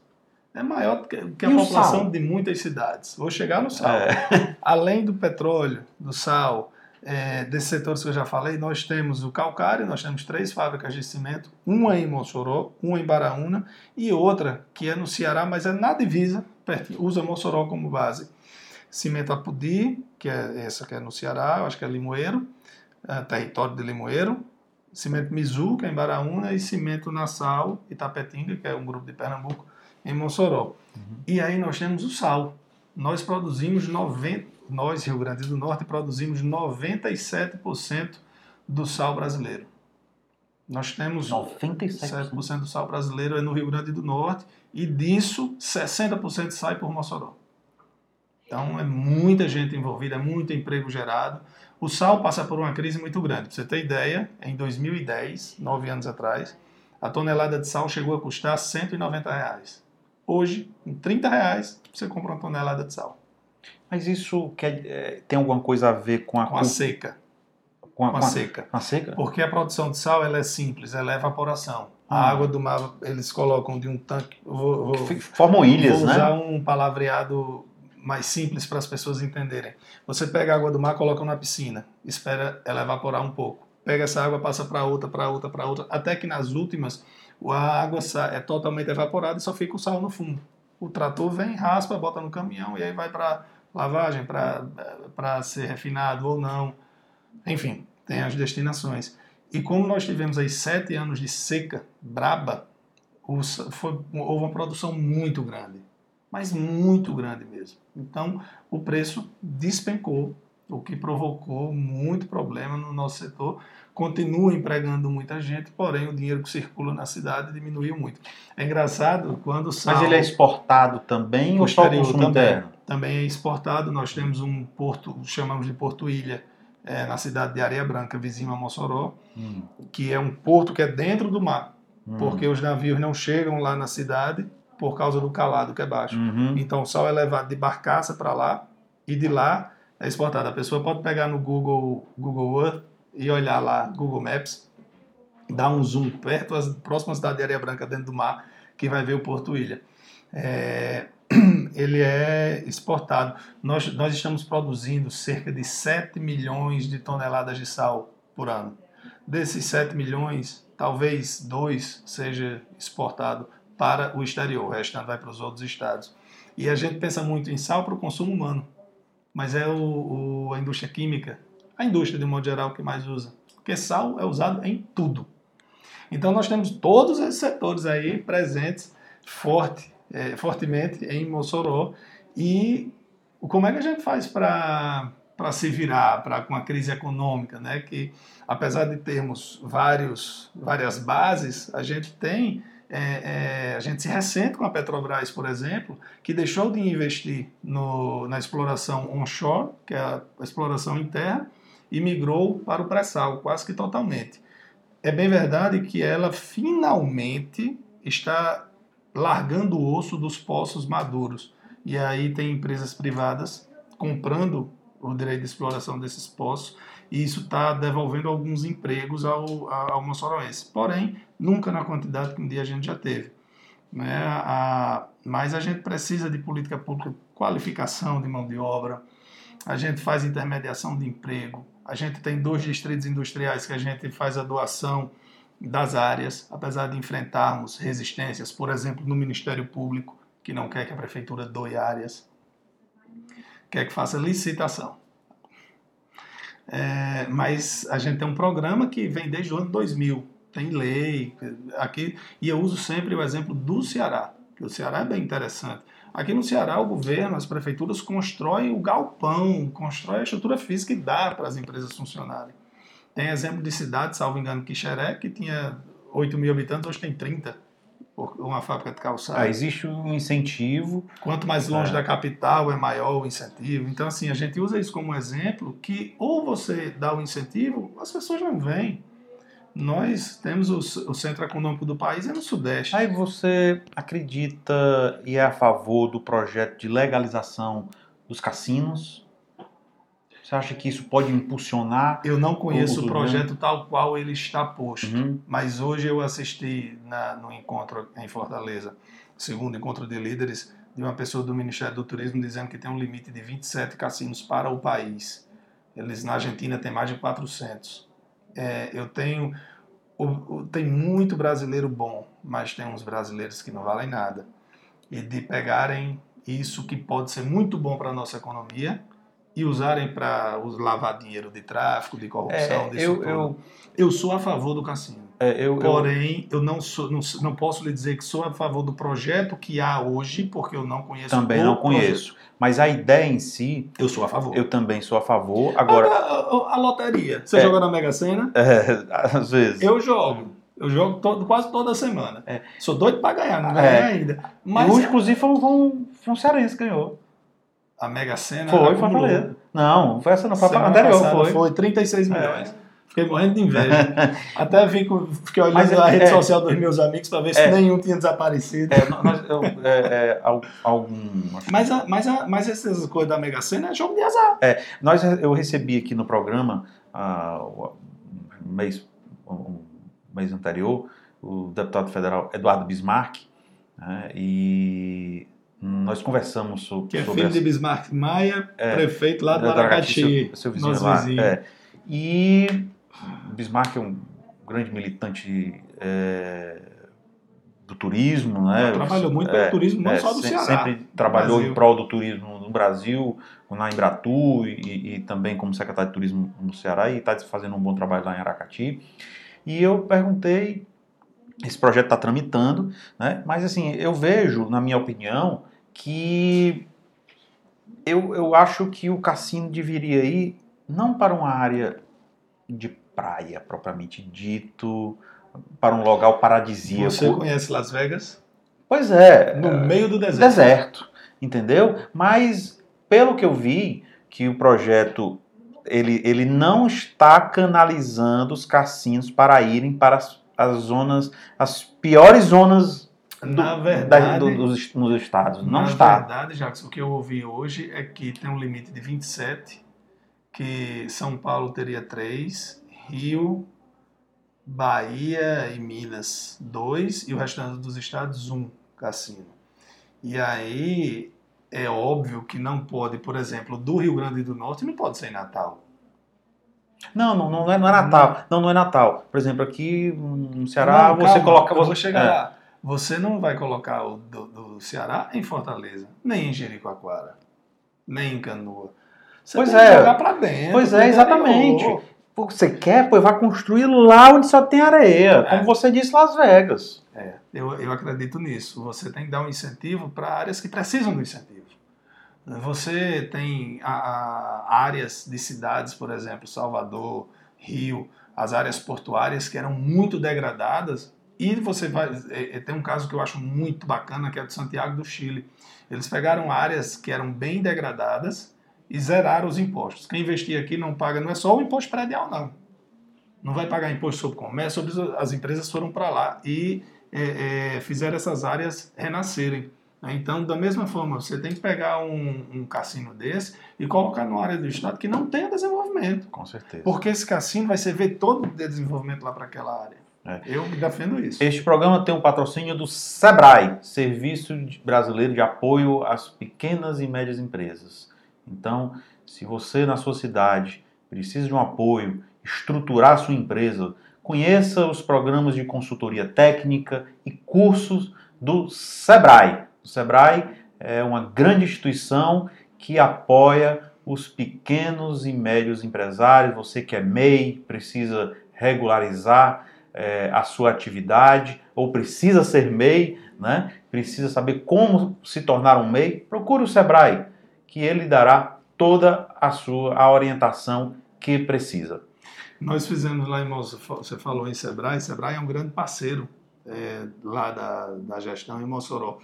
É maior que, que a população sal? de muitas cidades. Vou chegar no sal. É. Além do petróleo, do sal, é, desses setores que eu já falei, nós temos o calcário, nós temos três fábricas de cimento, uma em Mossoró, uma em Baraúna e outra que é no Ceará, mas é na divisa, usa Mossoró como base. Cimento Apudi, que é essa que é no Ceará, eu acho que é Limoeiro, é, território de Limoeiro, Cimento Mizu, que é em Baraúna, e Cimento Nassau, Itapetinga, que é um grupo de Pernambuco, em Mossoró. Uhum. E aí nós temos o sal. Nós produzimos 90, nós, Rio Grande do Norte, produzimos 97% do sal brasileiro. Nós temos 97% do sal brasileiro é no Rio Grande do Norte e disso 60% sai por Mossoró. Então é muita gente envolvida, é muito emprego gerado. O sal passa por uma crise muito grande. Para você ter ideia, em 2010, nove anos atrás, a tonelada de sal chegou a custar 190 reais. Hoje, com 30 reais, você compra uma tonelada de sal. Mas isso quer, é, tem alguma coisa a ver com a, com a seca? Com a, com a, seca. A seca? Porque a produção de sal ela é simples, ela é evaporação. A hum. água do mar eles colocam de um tanque. Vou, vou, Formam ilhas, vou né? usar um palavreado mais simples para as pessoas entenderem. Você pega a água do mar, coloca na piscina, espera ela evaporar um pouco. Pega essa água, passa para outra, para outra, para outra, até que nas últimas a água é totalmente evaporada e só fica o sal no fundo. O trator vem, raspa, bota no caminhão e aí vai para lavagem, para ser refinado ou não. Enfim, tem as destinações. E como nós tivemos aí sete anos de seca braba, foi, houve uma produção muito grande mas muito grande mesmo. Então, o preço despencou, o que provocou muito problema no nosso setor. Continua empregando muita gente, porém o dinheiro que circula na cidade diminuiu muito. É engraçado quando o sal... Mas ele é exportado também ou só consumo também, interno? Também é exportado. Nós temos um porto, chamamos de Porto Ilha, é, na cidade de Areia Branca, vizinho a Mossoró, hum. que é um porto que é dentro do mar, hum. porque os navios não chegam lá na cidade por causa do calado que é baixo. Uhum. Então o sal é levado de barcaça para lá e de lá é exportado. A pessoa pode pegar no Google, Google Earth e olhar lá, Google Maps, dar um zoom perto, a próxima cidade de Areia Branca dentro do mar, que vai ver o Porto Ilha. É, ele é exportado. Nós, nós estamos produzindo cerca de 7 milhões de toneladas de sal por ano. Desses 7 milhões, talvez 2 seja exportado para o exterior, o restante vai para os outros estados. E a gente pensa muito em sal para o consumo humano, mas é o, o, a indústria química, a indústria de um modo geral que mais usa, porque sal é usado em tudo. Então nós temos todos esses setores aí presentes forte, é, fortemente em Mossoró e como é que a gente faz para para se virar para com a crise econômica, né? Que apesar de termos vários várias bases, a gente tem é, é, a gente se ressente com a Petrobras, por exemplo, que deixou de investir no, na exploração onshore, que é a, exploração em terra, e migrou para o pré-sal, quase que totalmente. É bem verdade que ela finalmente está largando o osso dos poços maduros. E aí tem empresas privadas comprando o direito de exploração desses poços e isso está devolvendo alguns empregos ao, ao moçoroense. Porém, nunca na quantidade que um dia a gente já teve. Né? A, mas a gente precisa de política pública, qualificação de mão de obra, a gente faz intermediação de emprego, a gente tem dois distritos industriais que a gente faz a doação das áreas, apesar de enfrentarmos resistências, por exemplo, no Ministério Público, que não quer que a prefeitura doe áreas, quer que faça licitação. É, mas a gente tem um programa que vem desde o ano 2000, tem lei aqui, e eu uso sempre o exemplo do Ceará, que o Ceará é bem interessante. Aqui no Ceará, o governo, as prefeituras constroem o galpão, constrói a estrutura física e dá para as empresas funcionarem. Tem exemplo de cidade, salvo engano, Quixeré, que tinha 8 mil habitantes, hoje tem 30 uma fábrica de calçado. Ah, existe um incentivo. Quanto mais longe é. da capital, é maior o incentivo. Então, assim, a gente usa isso como exemplo que ou você dá o incentivo, as pessoas não vêm. Nós temos o, o centro econômico do país é no Sudeste. Aí você acredita e é a favor do projeto de legalização dos cassinos? Você acha que isso pode impulsionar? Eu não conheço o, projeto tal qual ele está posto, uhum. mas hoje eu assisti na, no encontro em Fortaleza, segundo encontro de líderes, de uma pessoa do Ministério do Turismo dizendo que tem um limite de 27 cassinos para o país. Eles na Argentina têm mais de 400. É, eu tenho o, o, tem muito brasileiro bom, mas tem uns brasileiros que não valem nada. E de pegarem isso que pode ser muito bom para a nossa economia e usarem para lavar dinheiro de tráfico, de corrupção, é, eu. Eu, eu sou a favor do cassino. É, eu, Porém, eu, não, sou, não, não posso lhe dizer que sou a favor do projeto que há hoje, porque eu não conheço Também não conheço. Projeto. Mas a ideia em si. Eu sou a favor. Eu também sou a favor. Agora. A, a, a loteria. Você é, joga na Mega Sena? É, às vezes. Eu jogo. Eu jogo todo, quase toda semana. É. Sou doido para ganhar, não ganhei é. ainda. Mas, hoje, inclusive, foi um, um cearense que ganhou. A Mega Sena. Foi, Fortaleza. Não, foi essa não, foi a anterior. Foi. foi 36 é. milhões. Fiquei morrendo de inveja. Até fico, fiquei olhando mas, a rede é, social dos meus amigos para ver se é, nenhum tinha desaparecido. É, mas, eu, é, é algum. Mas, a, mas, a, mas essas coisas da Mega Sena é jogo de azar. É, nós, eu recebi aqui no programa, uh, mês, um mês anterior, o deputado federal Eduardo Bismarck, né, e nós conversamos sobre. Que é filho essa... de Bismarck Maia, é, prefeito lá do Aracati, seu, seu vizinho lá. Vizinho. É. E Bismarck é um grande militante é, do turismo, né? Trabalhou muito pelo é, turismo, não é, só do Ceará. Sempre trabalhou Brasil. em prol do turismo no Brasil, na Embratu e, e, também como secretário de turismo no Ceará e está fazendo um bom trabalho lá em Aracati. E eu perguntei, esse projeto está tramitando, né? Mas assim, eu vejo, na minha opinião, que eu, eu acho que o cassino deveria ir não para uma área de praia propriamente dito, para um local paradisíaco. Você conhece Las Vegas? Pois é. No é, meio do deserto. Deserto, entendeu? Mas pelo que eu vi, que o projeto ele, ele não está canalizando os cassinos para irem para as, as zonas, as piores zonas do, na verdade, da, do, dos, nos estados. Não na está. Na verdade, Jacques, o que eu ouvi hoje é que tem um limite de 27, que São Paulo teria 3 Rio, Bahia e Minas, dois, e o restante dos estados, um cassino. E aí é óbvio que não pode, por exemplo, do Rio Grande do Norte não pode ser em Natal. Não, não, não, é, não é Natal. Não, não é Natal. Por exemplo, aqui no Ceará não, você calma, coloca. Você chegar é. lá. Você não vai colocar o do, do, Ceará em Fortaleza, nem em Jericoacoara, nem em Canoa. Você pois é. jogar pra dentro. Pois é, exatamente você quer, pô, vai construir lá onde só tem areia. É. Como você disse, Las Vegas. É, eu, eu acredito nisso. Você tem que dar um incentivo para áreas que precisam do incentivo. Você tem a, a, áreas de cidades, por exemplo, Salvador, Rio, as áreas portuárias que eram muito degradadas. E você vai. É, é, tem um caso que eu acho muito bacana, que é de Santiago do Chile. Eles pegaram áreas que eram bem degradadas e zerar os impostos. Quem investir aqui não paga, não é só o imposto predial, não. Não vai pagar imposto sobre comércio, as empresas foram para lá e é, é, fizeram essas áreas renascerem. Né? Então, da mesma forma, você tem que pegar um, um cassino desse e colocar numa área do Estado que não tenha desenvolvimento. Com certeza. Porque esse cassino vai servir todo o desenvolvimento lá para aquela área. É. Eu defendo isso. Este programa tem um patrocínio do SEBRAE, Serviço Brasileiro de Apoio às Pequenas e Médias Empresas. Então, se você na sua cidade precisa de um apoio, estruturar a sua empresa, conheça os programas de consultoria técnica e cursos do Sebrae. O Sebrae é uma grande instituição que apoia os pequenos e médios empresários. Você que é MEI, precisa regularizar é, a sua atividade ou precisa ser MEI, né? precisa saber como se tornar um MEI, procure o Sebrae, que ele dará toda a sua a orientação que precisa. Nós fizemos lá em você falou em Sebrae, Sebrae é um grande parceiro é, lá da, da gestão em Mossoró.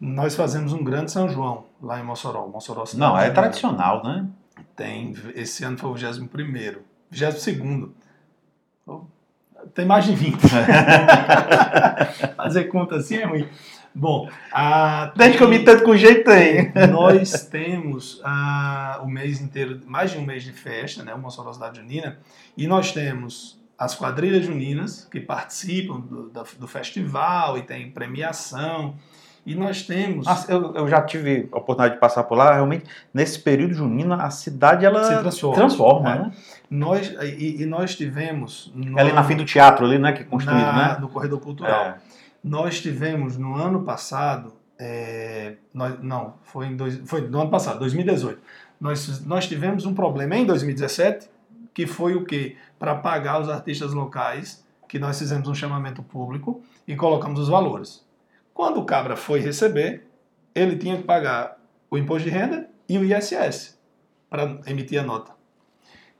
Nós fazemos um grande São João lá em Mossoró. Mossoró Não, é tradicional, né? Tem, esse ano foi o 21 primeiro, 22 tem mais de 20. Fazer conta assim é ruim. Bom, a, desde que eu me tanto com jeito tem. Nós temos a, o mês inteiro, mais de um mês de festa, né, o Mossoró Cidade Junina, e nós temos as quadrilhas juninas que participam do, do, do festival e tem premiação. E nós temos. Ah, eu, eu, já tive a oportunidade de passar por lá. Realmente, nesse período junino, a cidade ela se transforma. transforma é. né? Nós, e, e, nós tivemos. No, ali na fim do teatro, ali, né? Que é construído, na, né? No corredor cultural. É. Nós tivemos no ano passado. É, nós, não, foi, em dois, foi no ano passado, 2018. Nós, nós tivemos um problema em 2017, que foi o quê? Para pagar os artistas locais, que nós fizemos um chamamento público e colocamos os valores. Quando o cabra foi receber, ele tinha que pagar o imposto de renda e o ISS para emitir a nota.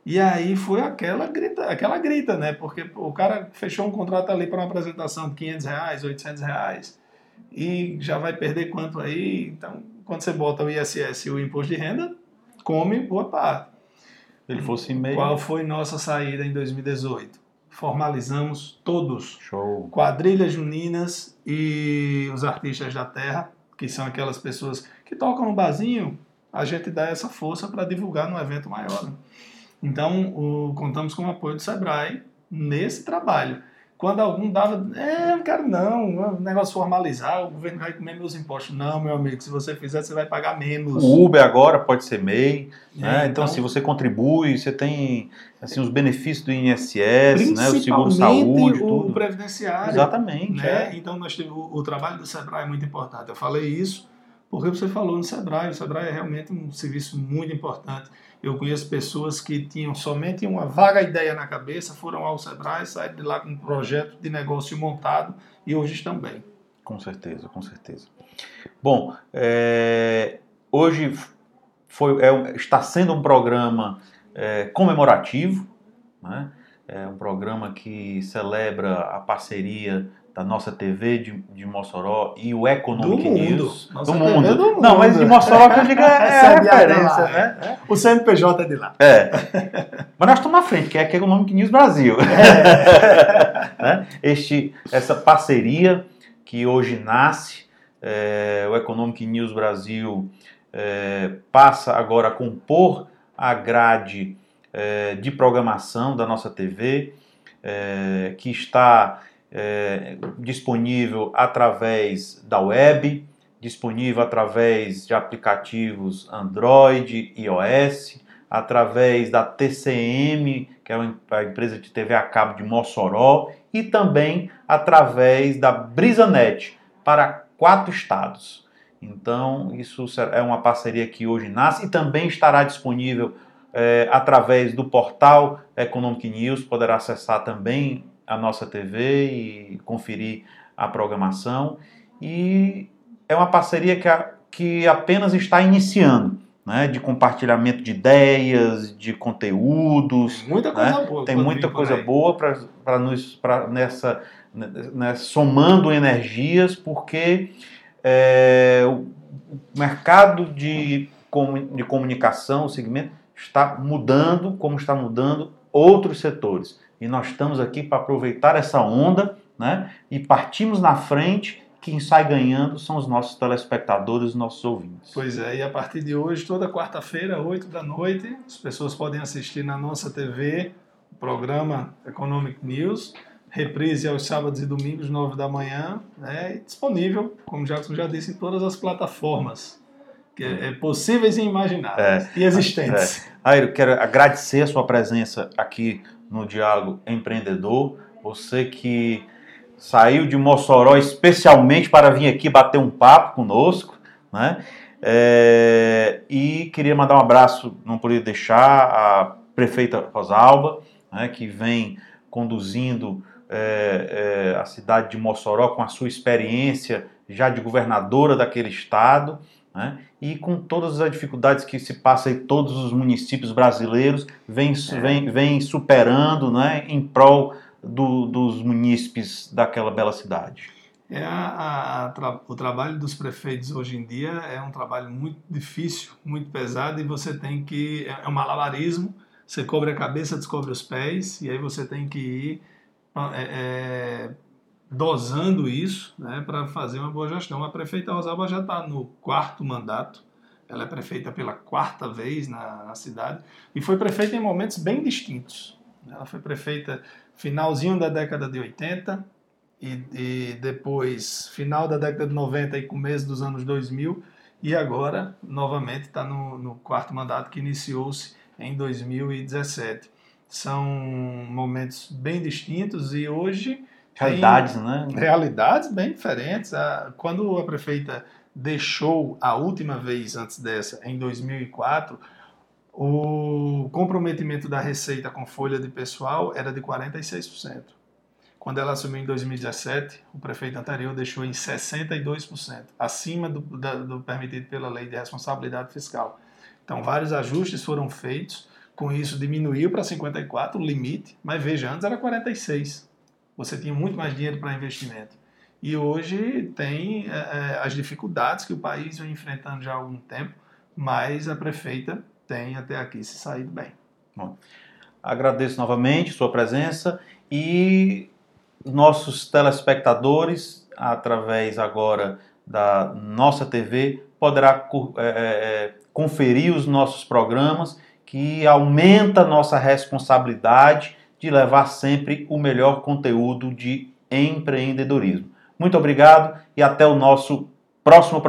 E aí foi aquela grita, aquela grita, né? Porque o cara fechou um contrato ali para uma apresentação de 500 reais, 800 reais e já vai perder quanto aí? Então, quando você bota o ISS e o imposto de renda, come boa parte. Ele fosse meio. Qual foi nossa saída em 2018? formalizamos todos. Show. Quadrilhas juninas e os artistas da terra, que são aquelas pessoas que tocam no barzinho, a gente dá essa força para divulgar no evento maior. Né? Então, o, contamos com o apoio do Sebrae nesse trabalho. Quando algum dava, é, quero não, o negócio formalizar, o governo vai comer meus impostos. Não, meu amigo, se você fizer, você vai pagar menos. O Uber agora pode ser MEI, é, né? Então, então, se você contribui, você tem assim, os benefícios do INSS, né? o seguro-saúde, o, o previdenciário. Exatamente. Né? É. Então, nós tivemos, o, o trabalho do SEBRAE é muito importante. Eu falei isso porque você falou no SEBRAE. O SEBRAE é realmente um serviço muito importante. Eu conheço pessoas que tinham somente uma vaga ideia na cabeça, foram ao Sebrae, saíram de lá com um projeto de negócio montado e hoje estão bem. Com certeza, com certeza. Bom, é, hoje foi, é, está sendo um programa é, comemorativo, né? é um programa que celebra a parceria da nossa TV de, de Mossoró e o Economic do News mundo. Do mundo. do mundo. Não, mas de Mossoró que eu digo é, é, é referência, né? É. O CNPJ é de lá. É. Mas nós estamos à frente, que é a Economic News Brasil. É. né? este, essa parceria que hoje nasce, é, o Economic News Brasil é, passa agora a compor a grade é, de programação da nossa TV, que está é, disponível através da web, disponível através de aplicativos Android iOS, através da TCM, que é a empresa de TV a cabo de Mossoró, e também através da BrisaNet para quatro estados. Então, isso é uma parceria que hoje nasce e também estará disponível é, através do portal Economic News, poderá acessar também a nossa TV e conferir a programação. E é uma parceria que, a, que apenas está iniciando. Né, de compartilhamento de ideias, de conteúdos. Muita coisa né? boa. Tem muita coisa boa para nos pra nessa, né, somando energias, porque é, o mercado de, de comunicação, o segmento, está mudando, como está mudando outros setores. E nós estamos aqui para aproveitar essa onda né, e partimos na frente. Quem sai ganhando são os nossos telespectadores, os nossos ouvintes. Pois é, e a partir de hoje, toda quarta-feira, 8 da noite, as pessoas podem assistir na nossa TV o programa Economic News, reprise aos sábados e domingos, 9 da manhã, né, disponível, como Jackson já disse, em todas as plataformas que é, é possíveis e imagináveis é, e existentes. É. Airo, quero agradecer a sua presença aqui no Diálogo Empreendedor. Você que saiu de Mossoró especialmente para vir aqui bater um papo conosco, né? É, e queria mandar um abraço, não poderia deixar, a prefeita Rosalba, né, que vem conduzindo é, é, a cidade de Mossoró com a sua experiência já de governadora daquele estado, né? e com todas as dificuldades que se passa em todos os municípios brasileiros, vem, é. vem, vem superando né? em prol do, dos munícipes daquela bela cidade. É a, a, tra, o trabalho dos prefeitos hoje em dia é um trabalho muito difícil, muito pesado e você tem que é, é um malabarismo. Você cobre a cabeça, descobre os pés e aí você tem que ir é, é, dosando isso né, para fazer uma boa gestão. A prefeita Rosalba já está no quarto mandato. Ela é prefeita pela quarta vez na, na cidade e foi prefeita em momentos bem distintos. Ela foi prefeita finalzinho da década de 80 e, e, depois final da década de 90 e começo dos anos 2000 e agora novamente está no, no, quarto mandato que iniciou-se em 2017. São momentos bem distintos e hoje realidades, né? Realidades bem diferentes. Quando a prefeita deixou a última vez antes dessa em 2004 o comprometimento da receita com folha de pessoal era de 46%. Quando ela assumiu em 2017, o prefeito anterior deixou em 62%, acima do, da, do permitido pela lei de responsabilidade fiscal. Então, vários ajustes foram feitos, com isso diminuiu para 54 o limite, mas veja, antes era 46. Você tinha muito mais dinheiro para investimento. E hoje tem é, é, as dificuldades que o país vem enfrentando já há algum tempo, mas a prefeita tem até aqui se saído bem. Bom, agradeço novamente sua presença e nossos telespectadores, através agora da nossa TV, poderá é, é, é, conferir os nossos programas, que aumenta a nossa responsabilidade de levar sempre o melhor conteúdo de empreendedorismo. Muito obrigado e até o nosso próximo programa.